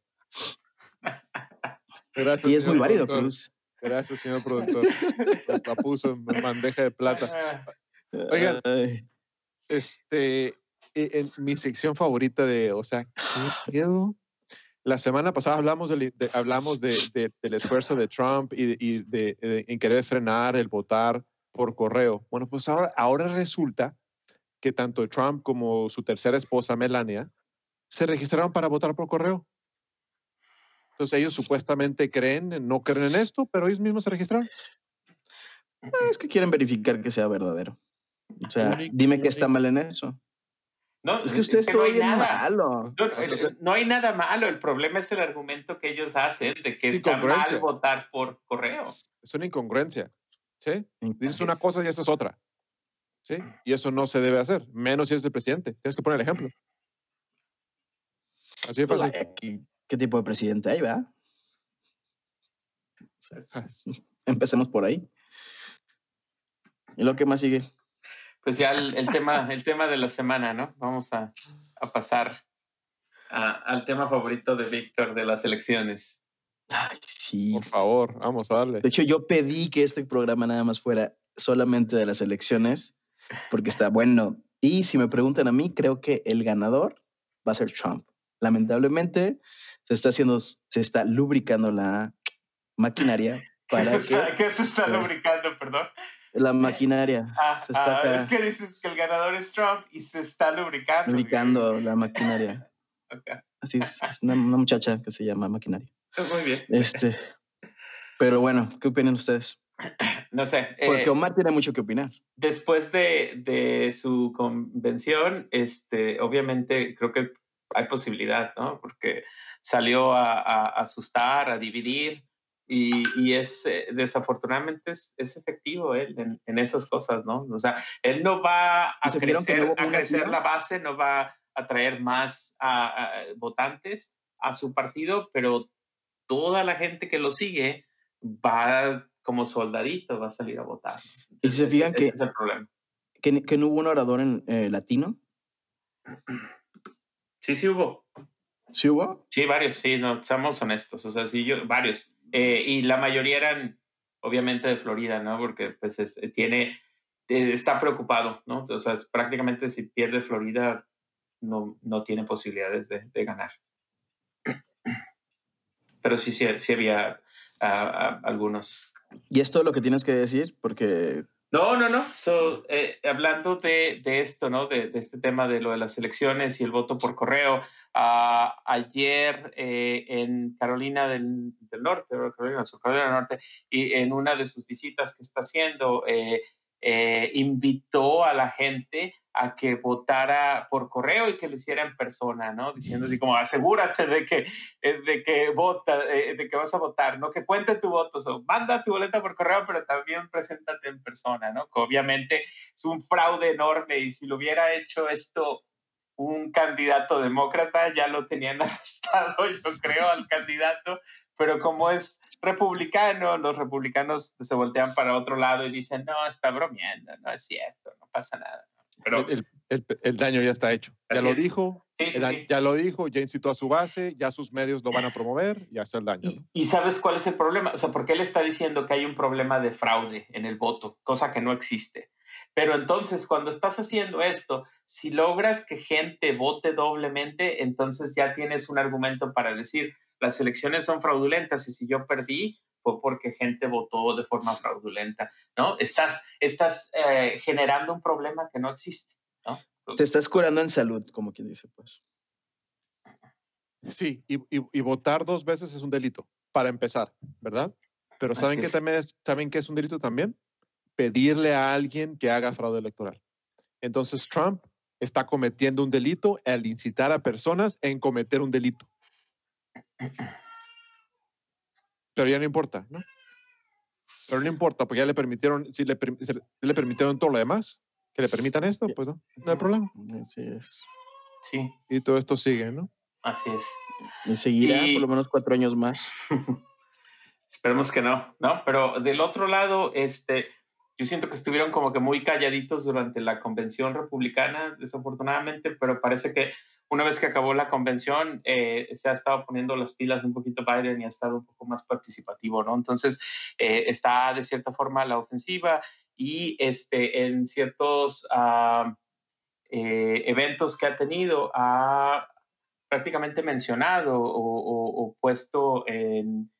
[SPEAKER 2] Gracias,
[SPEAKER 4] Y es muy válido,
[SPEAKER 2] productor.
[SPEAKER 4] Cruz.
[SPEAKER 2] Gracias, señor productor. Pues la puso en bandeja de plata. Oigan. Este, e- en mi sección favorita de, o sea, ¿qué pedo? La semana pasada hablamos, del, de- hablamos de, de- del esfuerzo de Trump y, y de, de- en querer frenar el votar por correo. Bueno, pues ahora, ahora resulta que tanto Trump como su tercera esposa, Melania, se registraron para votar por correo. Entonces ellos supuestamente creen, no creen en esto, pero ellos mismos se registraron.
[SPEAKER 4] es que quieren verificar que sea verdadero. O sea,
[SPEAKER 2] Único-
[SPEAKER 4] dime que está
[SPEAKER 2] único.
[SPEAKER 4] mal en eso.
[SPEAKER 3] No,
[SPEAKER 4] Es que ustedes
[SPEAKER 3] no
[SPEAKER 4] todo
[SPEAKER 3] hay
[SPEAKER 4] bien
[SPEAKER 3] nada.
[SPEAKER 4] malo.
[SPEAKER 3] No, no, es- no hay nada malo. El problema es el argumento que ellos hacen de que
[SPEAKER 2] Sí,
[SPEAKER 3] está mal votar por correo.
[SPEAKER 2] Es una incongruencia. ¿Sí? Dices una cosa y esa es otra. ¿Sí? Y eso no se debe hacer, menos si eres el presidente. Tienes que poner el ejemplo. Así de
[SPEAKER 4] Pues,
[SPEAKER 2] fácil.
[SPEAKER 4] vaya, ¿qué, qué tipo de presidente hay, va? Empecemos por ahí. ¿Y lo que más sigue?
[SPEAKER 3] Pues ya el, el tema, el tema de la semana, ¿no? Vamos a, a pasar a- al tema favorito de Víctor de las elecciones.
[SPEAKER 4] Ay, sí.
[SPEAKER 2] Por favor, vamos a darle.
[SPEAKER 4] De hecho, yo pedí que este programa nada más fuera solamente de las elecciones, porque está bueno. Y si me preguntan a mí, creo que el ganador va a ser Trump. Lamentablemente, se está haciendo, se está lubricando la maquinaria para
[SPEAKER 3] ¿Qué se está,
[SPEAKER 4] que
[SPEAKER 3] qué se está lubricando, perdón?
[SPEAKER 4] la maquinaria,
[SPEAKER 3] Ah,
[SPEAKER 4] Se está
[SPEAKER 3] ah, es que dices que el ganador es Trump y se está lubricando.
[SPEAKER 4] lubricando la maquinaria.
[SPEAKER 3] Ok,
[SPEAKER 4] Así es, es una, una muchacha que se llama maquinaria.
[SPEAKER 3] Muy bien.
[SPEAKER 4] Este, pero bueno, ¿qué opinan ustedes?
[SPEAKER 3] No sé.
[SPEAKER 4] Porque
[SPEAKER 3] eh,
[SPEAKER 4] Omar tiene mucho que opinar.
[SPEAKER 3] después de, de su convención, este, obviamente creo que hay posibilidad, ¿no? Porque salió a, a asustar, a dividir y, y es, eh, desafortunadamente es, es efectivo él en, en esas cosas, ¿no? O sea, él no va a
[SPEAKER 4] ¿Y se vieron que no
[SPEAKER 3] crecer,
[SPEAKER 4] hubo
[SPEAKER 3] a crecer la base, no va a atraer más a votantes a su partido, pero toda la gente que lo sigue va como soldadito, va a salir a votar.
[SPEAKER 4] Y si se fijan
[SPEAKER 3] ese
[SPEAKER 4] que,
[SPEAKER 3] es el problema.
[SPEAKER 4] que, que no hubo un orador en, eh, latino,
[SPEAKER 3] Sí, sí hubo.
[SPEAKER 4] ¿sí hubo?
[SPEAKER 3] Sí, varios, sí, no, seamos honestos. O sea, sí, yo, varios. Eh, y la mayoría eran, obviamente, de Florida, ¿no? Porque, pues, es- tiene, eh, está preocupado, ¿no? O sea, es prácticamente si pierde Florida, no, no tiene posibilidades de, de ganar. Pero sí, sí, sí había ah, algunos.
[SPEAKER 4] Y es todo lo que tienes que decir, porque
[SPEAKER 3] No, no, no. So, eh, hablando de, de esto, ¿no? De, de este tema de lo de las elecciones y el voto por correo, ah, ayer eh, en Carolina del, del Norte, Carolina, Sur Carolina del Norte, y en una de sus visitas que está haciendo, eh, eh, invitó a la gente a que votara por correo y que lo hiciera en persona, ¿no? Diciendo así como, asegúrate de que, eh, de que vota, eh, de que vas a votar, ¿no? Que cuente tu voto, so, manda tu boleta por correo, pero también preséntate en persona, ¿no? Que obviamente es un fraude enorme y si lo hubiera hecho esto un candidato demócrata, ya lo tenían arrestado, yo creo, al candidato, pero como es republicano, los republicanos se voltean para otro lado y dicen, no, está bromeando, no es cierto, no pasa nada. Pero
[SPEAKER 2] El, el- el daño ya está hecho. Ya lo
[SPEAKER 3] es.
[SPEAKER 2] dijo,
[SPEAKER 3] sí, sí,
[SPEAKER 2] ya lo dijo, ya incitó a su base, ya sus medios lo van a promover, ya está el daño. ¿no?
[SPEAKER 3] Y, y sabes cuál es el problema? O sea, porque él está diciendo que hay un problema de fraude en el voto, cosa que no existe. Pero entonces, cuando estás haciendo esto, si logras que gente vote doblemente, entonces ya tienes un argumento para decir, las elecciones son fraudulentas y si yo perdí, fue porque gente votó de forma fraudulenta, ¿no? Estás, estás eh, generando un problema que no existe, ¿no?
[SPEAKER 4] te estás curando en salud, como quien dice, pues.
[SPEAKER 2] Sí, y, y- y votar dos veces es un delito, para empezar, ¿verdad? Pero ¿saben
[SPEAKER 3] Así
[SPEAKER 2] qué
[SPEAKER 3] es.
[SPEAKER 2] también es, ¿saben qué es un delito también? Pedirle a alguien que haga fraude electoral. Entonces Trump está cometiendo un delito al incitar a personas en cometer un delito. Pero ya no importa, ¿no? Pero no importa, porque ya le permitieron, si le, le permitieron todo lo demás, que le permitan esto, pues no, no hay problema.
[SPEAKER 4] Así es.
[SPEAKER 3] Sí.
[SPEAKER 2] Y todo esto sigue, ¿no?
[SPEAKER 3] Así es.
[SPEAKER 4] Y seguirá por lo menos cuatro años más.
[SPEAKER 3] Esperemos que no, ¿no? Pero del otro lado, este, yo siento que estuvieron como que muy calladitos durante la convención republicana, desafortunadamente, pero parece que una vez que acabó la convención, eh, se ha estado poniendo las pilas un poquito Biden y ha estado un poco más participativo, ¿no? Entonces, eh, está de cierta forma la ofensiva y este, en ciertos eh, eventos que ha tenido, ha prácticamente mencionado o, puesto en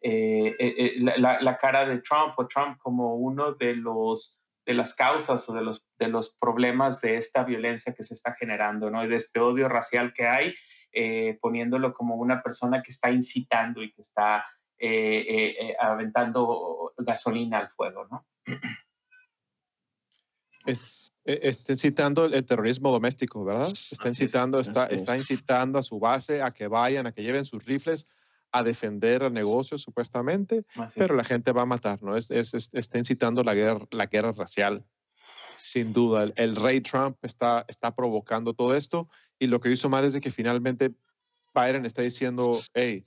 [SPEAKER 3] la, la, cara de Trump o Trump como uno de los de las causas o de los, de los problemas de esta violencia que se está generando, ¿no? Y de este odio racial que hay, eh, poniéndolo como una persona que está incitando y que está eh, eh, aventando gasolina al fuego, ¿no?
[SPEAKER 2] está incitando el terrorismo doméstico, ¿verdad? Está incitando, está, está incitando a su base a que vayan, a que lleven sus rifles a defender el negocio supuestamente, pero la gente va a matar, ¿no? Es, está incitando la guerra, la guerra racial, sin duda. El, rey Trump está, está provocando todo esto y lo que hizo mal es de que finalmente Biden está diciendo, hey,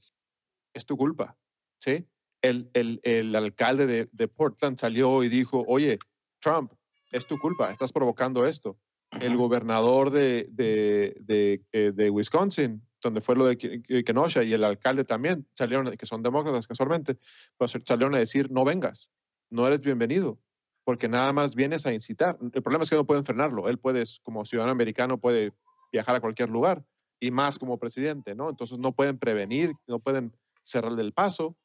[SPEAKER 2] es tu culpa, ¿sí? El, el, el alcalde de, de, Portland salió y dijo, oye, Trump, es tu culpa, estás provocando esto. El gobernador de, de, de, eh, de Wisconsin donde fue lo de Kenosha y el alcalde también salieron, que son demócratas casualmente, pues salieron a decir, no vengas, no eres bienvenido, porque nada más vienes a incitar. El problema es que no pueden frenarlo. Él puede, como ciudadano americano, puede viajar a cualquier lugar y más como presidente, ¿no? Entonces no pueden prevenir, no pueden cerrarle el paso,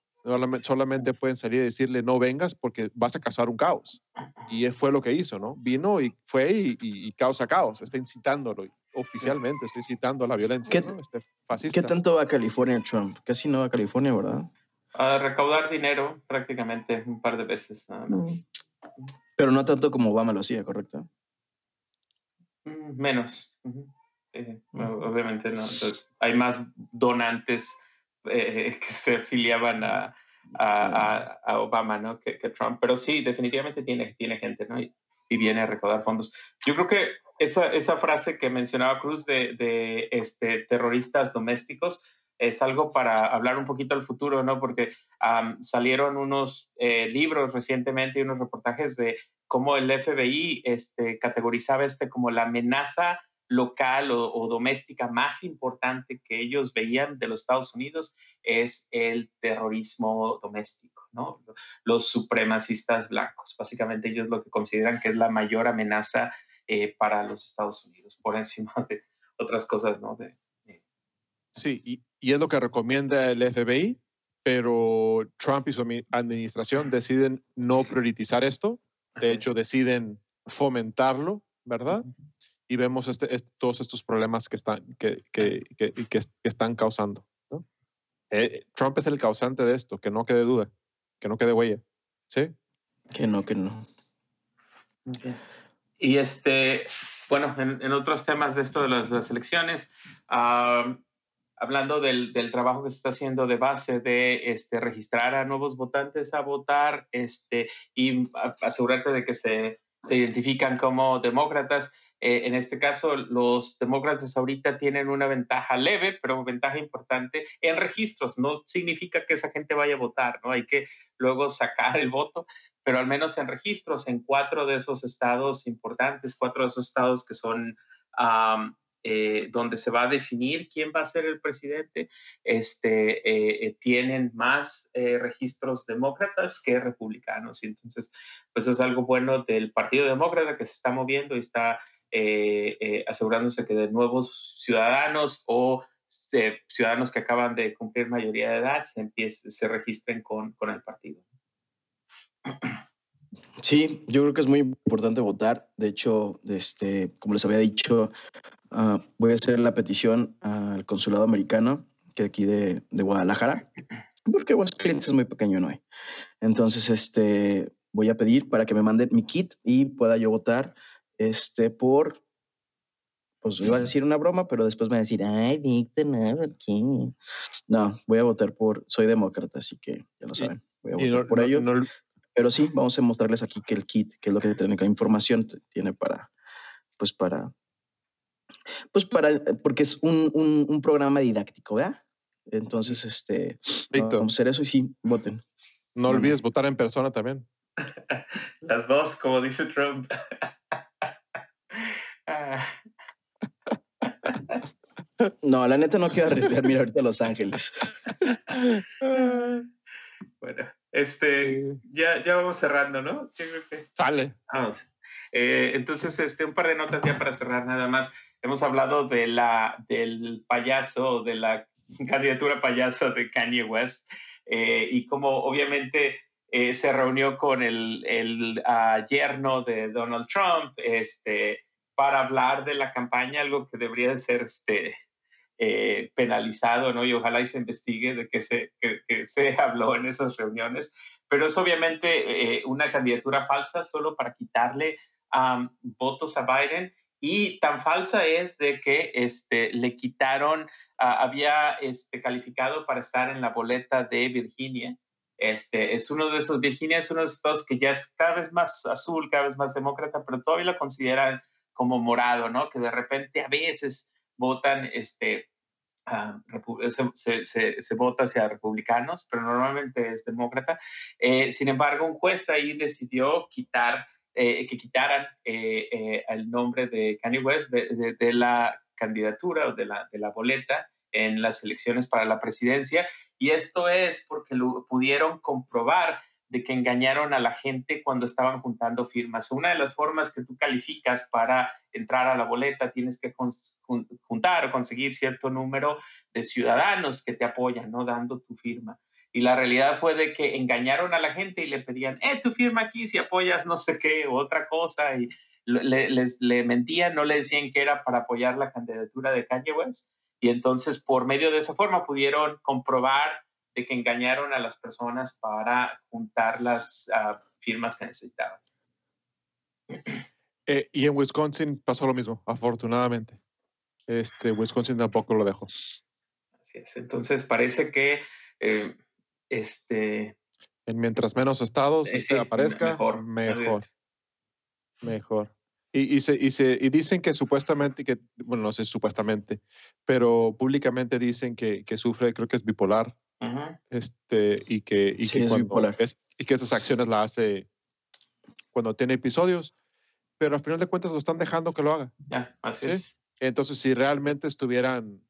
[SPEAKER 2] solamente pueden salir y decirle no vengas porque vas a causar un caos. Y fue lo que hizo, ¿no? Vino y fue y, y causa caos, está incitándolo oficialmente estoy citando la violencia.
[SPEAKER 4] ¿Qué, este ¿Qué tanto va a California Trump? Casi no va a California, ¿verdad?
[SPEAKER 3] A recaudar dinero prácticamente un par de veces nada mm. más.
[SPEAKER 4] Pero no tanto como Obama lo hacía, ¿correcto?
[SPEAKER 3] Mm, menos. Mm. Obviamente no. Hay más donantes eh, que se afiliaban a, a, Obama ¿no? Que, Trump. Pero sí, definitivamente tiene, tiene gente ¿no? y, y viene a recaudar fondos. Yo creo que esa, esa frase que mencionaba Cruz de, de este, terroristas domésticos es algo para hablar un poquito al futuro, ¿no? Porque salieron unos eh, libros recientemente y unos reportajes de cómo el FBI este, categorizaba este como la amenaza local o, o, doméstica más importante que ellos veían de los Estados Unidos es el terrorismo doméstico, ¿no? Los supremacistas blancos. Básicamente ellos lo que consideran que es la mayor amenaza eh, para los Estados Unidos, por encima de otras cosas, ¿no? De,
[SPEAKER 2] sí, y, y, es lo que recomienda el FBI, pero Trump y su administración deciden no priorizar esto, de hecho deciden fomentarlo, ¿verdad? Y vemos este, todos estos problemas que están, que, que, que, que están causando. ¿no? Eh, Trump es el causante de esto, que no quede duda, que no quede huella. ¿Sí?
[SPEAKER 4] Que no, que no.
[SPEAKER 3] Y este, bueno, en, otros temas de esto de las, elecciones, hablando del, del, trabajo que se está haciendo de base de este, registrar a nuevos votantes a votar este, y asegurarte de que se, se identifican como demócratas. Eh, en este caso, los demócratas ahorita tienen una ventaja leve, pero ventaja importante en registros. No significa que esa gente vaya a votar, ¿no? Hay que luego sacar el voto, pero al menos en registros, en cuatro de esos estados importantes, cuatro de esos estados que son eh, donde se va a definir quién va a ser el presidente, este, eh, tienen más registros demócratas que republicanos. Y entonces, pues es algo bueno del Partido Demócrata que se está moviendo y está eh, eh, asegurándose que de nuevos ciudadanos o eh, ciudadanos que acaban de cumplir mayoría de edad se, empiece, se registren con, con el partido.
[SPEAKER 4] Sí, yo creo que es muy importante votar. De hecho, este, como les había dicho, uh, voy a hacer la petición al consulado americano, que aquí de, de Guadalajara, porque Aguascalientes es muy pequeño, ¿no hay? Entonces, este, voy a pedir para que me manden mi kit y pueda yo votar este, por, pues iba a decir una broma, pero después me va a decir, ay, Víctor, no, ¿por qué? No, voy a votar por, soy demócrata, así que ya lo saben, voy a votar
[SPEAKER 2] no-
[SPEAKER 4] por
[SPEAKER 2] no-
[SPEAKER 4] ello.
[SPEAKER 2] no-
[SPEAKER 4] Pero sí, vamos a mostrarles aquí que el kit, que es lo que tiene, que información tiene para, pues para, pues para, porque es un, un, un programa didáctico, ¿verdad? Entonces, este,
[SPEAKER 2] Víctor.
[SPEAKER 4] vamos a hacer eso y sí, voten.
[SPEAKER 2] no olvides votar en persona también.
[SPEAKER 3] Las dos, como dice Trump.
[SPEAKER 4] No, la neta no quiero arriesgar, mira, ahorita Los Ángeles.
[SPEAKER 3] bueno, este,
[SPEAKER 2] Sí.
[SPEAKER 3] ya, ya vamos cerrando, ¿no? Yo creo que-
[SPEAKER 2] Sale.
[SPEAKER 3] Ah, eh, entonces, este, un par de notas ya para cerrar nada más. Hemos hablado de la, del payaso, de la candidatura payaso de Kanye West eh, y como obviamente eh, se reunió con el, el ah, yerno de Donald Trump este, para hablar de la campaña, algo que debería de ser este, eh, penalizado, ¿no? Y ojalá y se investigue de qué se, se habló en esas reuniones. Pero es obviamente eh, una candidatura falsa solo para quitarle votos a Biden y tan falsa es de que este, le quitaron, ah, había este, calificado para estar en la boleta de Virginia. Este, es uno de esos, Virginia es uno de esos que ya es cada vez más azul, cada vez más demócrata, pero todavía lo consideran como morado, ¿no? Que de repente a veces votan, este, se, vota hacia republicanos, pero normalmente es demócrata. Eh, sin embargo, un juez ahí decidió quitar eh, que quitaran eh, el nombre de Kanye West de, de- de la candidatura o de la, de la boleta en las elecciones para la presidencia. Y esto es porque lo pudieron comprobar de que engañaron a la gente cuando estaban juntando firmas. Una de las formas que tú calificas para entrar a la boleta, tienes que juntar o conseguir cierto número de ciudadanos que te apoyan, ¿no? Dando tu firma. Y la realidad fue de que engañaron a la gente y le pedían, eh, tu firma aquí si apoyas no sé qué o otra cosa. Y les, le mentían, no le decían que era para apoyar la candidatura de Kanye West. Y entonces, por medio de esa forma, pudieron comprobar de que engañaron a las personas para juntar las ah, firmas que necesitaban.
[SPEAKER 2] Eh, y en Wisconsin pasó lo mismo, afortunadamente. Este, Wisconsin tampoco lo dejó.
[SPEAKER 3] Así es. Entonces, parece que eh, este,
[SPEAKER 2] En mientras menos estados
[SPEAKER 3] eh,
[SPEAKER 2] este, aparezca,
[SPEAKER 3] mejor.
[SPEAKER 2] mejor. Mejor. Y, y, se, y, se, y dicen que supuestamente, que, bueno, no sé supuestamente, pero públicamente dicen que, que sufre, creo que es bipolar,
[SPEAKER 3] Ujú.
[SPEAKER 2] este, y que, y
[SPEAKER 4] Sí,
[SPEAKER 2] que cuando es- y que esas acciones las hace cuando tiene episodios, pero al final de cuentas lo están dejando que lo haga.
[SPEAKER 3] Ya, así
[SPEAKER 2] Sí.
[SPEAKER 3] es.
[SPEAKER 2] Entonces, si realmente estuvieran,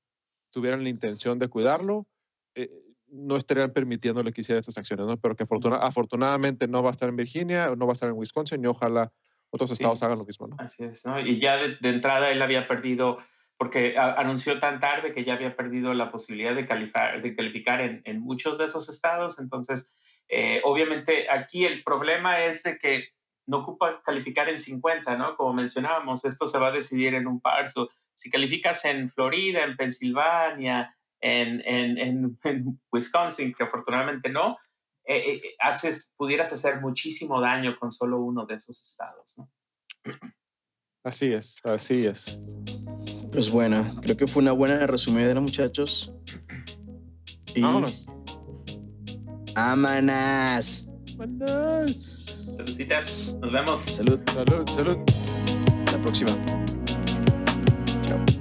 [SPEAKER 2] tuvieran la intención de cuidarlo, eh, no estarían permitiéndole que hiciera estas acciones, ¿no? Pero que afortuna- afortunadamente no va a estar en Virginia, no va a estar en Wisconsin y ojalá otros estados
[SPEAKER 3] Sí.
[SPEAKER 2] hagan lo mismo, ¿no?
[SPEAKER 3] Así es, ¿no? Y ya de, de entrada él había perdido, porque anunció tan tarde que ya había perdido la posibilidad de calificar, de calificar en, en muchos de esos estados. Entonces, eh, obviamente aquí el problema es de que no ocupa calificar en 50, ¿no? Como mencionábamos, esto se va a decidir en un parso. Si calificas en Florida, en Pensilvania, en, en, en, en Wisconsin, que afortunadamente no, eh, eh, haces, pudieras hacer muchísimo daño con solo uno de esos estados, ¿no?
[SPEAKER 2] Así es, así es.
[SPEAKER 4] Pues bueno, creo que fue una buena resumida, muchachos. Y
[SPEAKER 2] Vámonos.
[SPEAKER 4] ¡Amanas!
[SPEAKER 2] Vámonos.
[SPEAKER 3] Saludcitas, nos vemos.
[SPEAKER 4] Salud,
[SPEAKER 2] Salud, salud.
[SPEAKER 4] la próxima. Chao.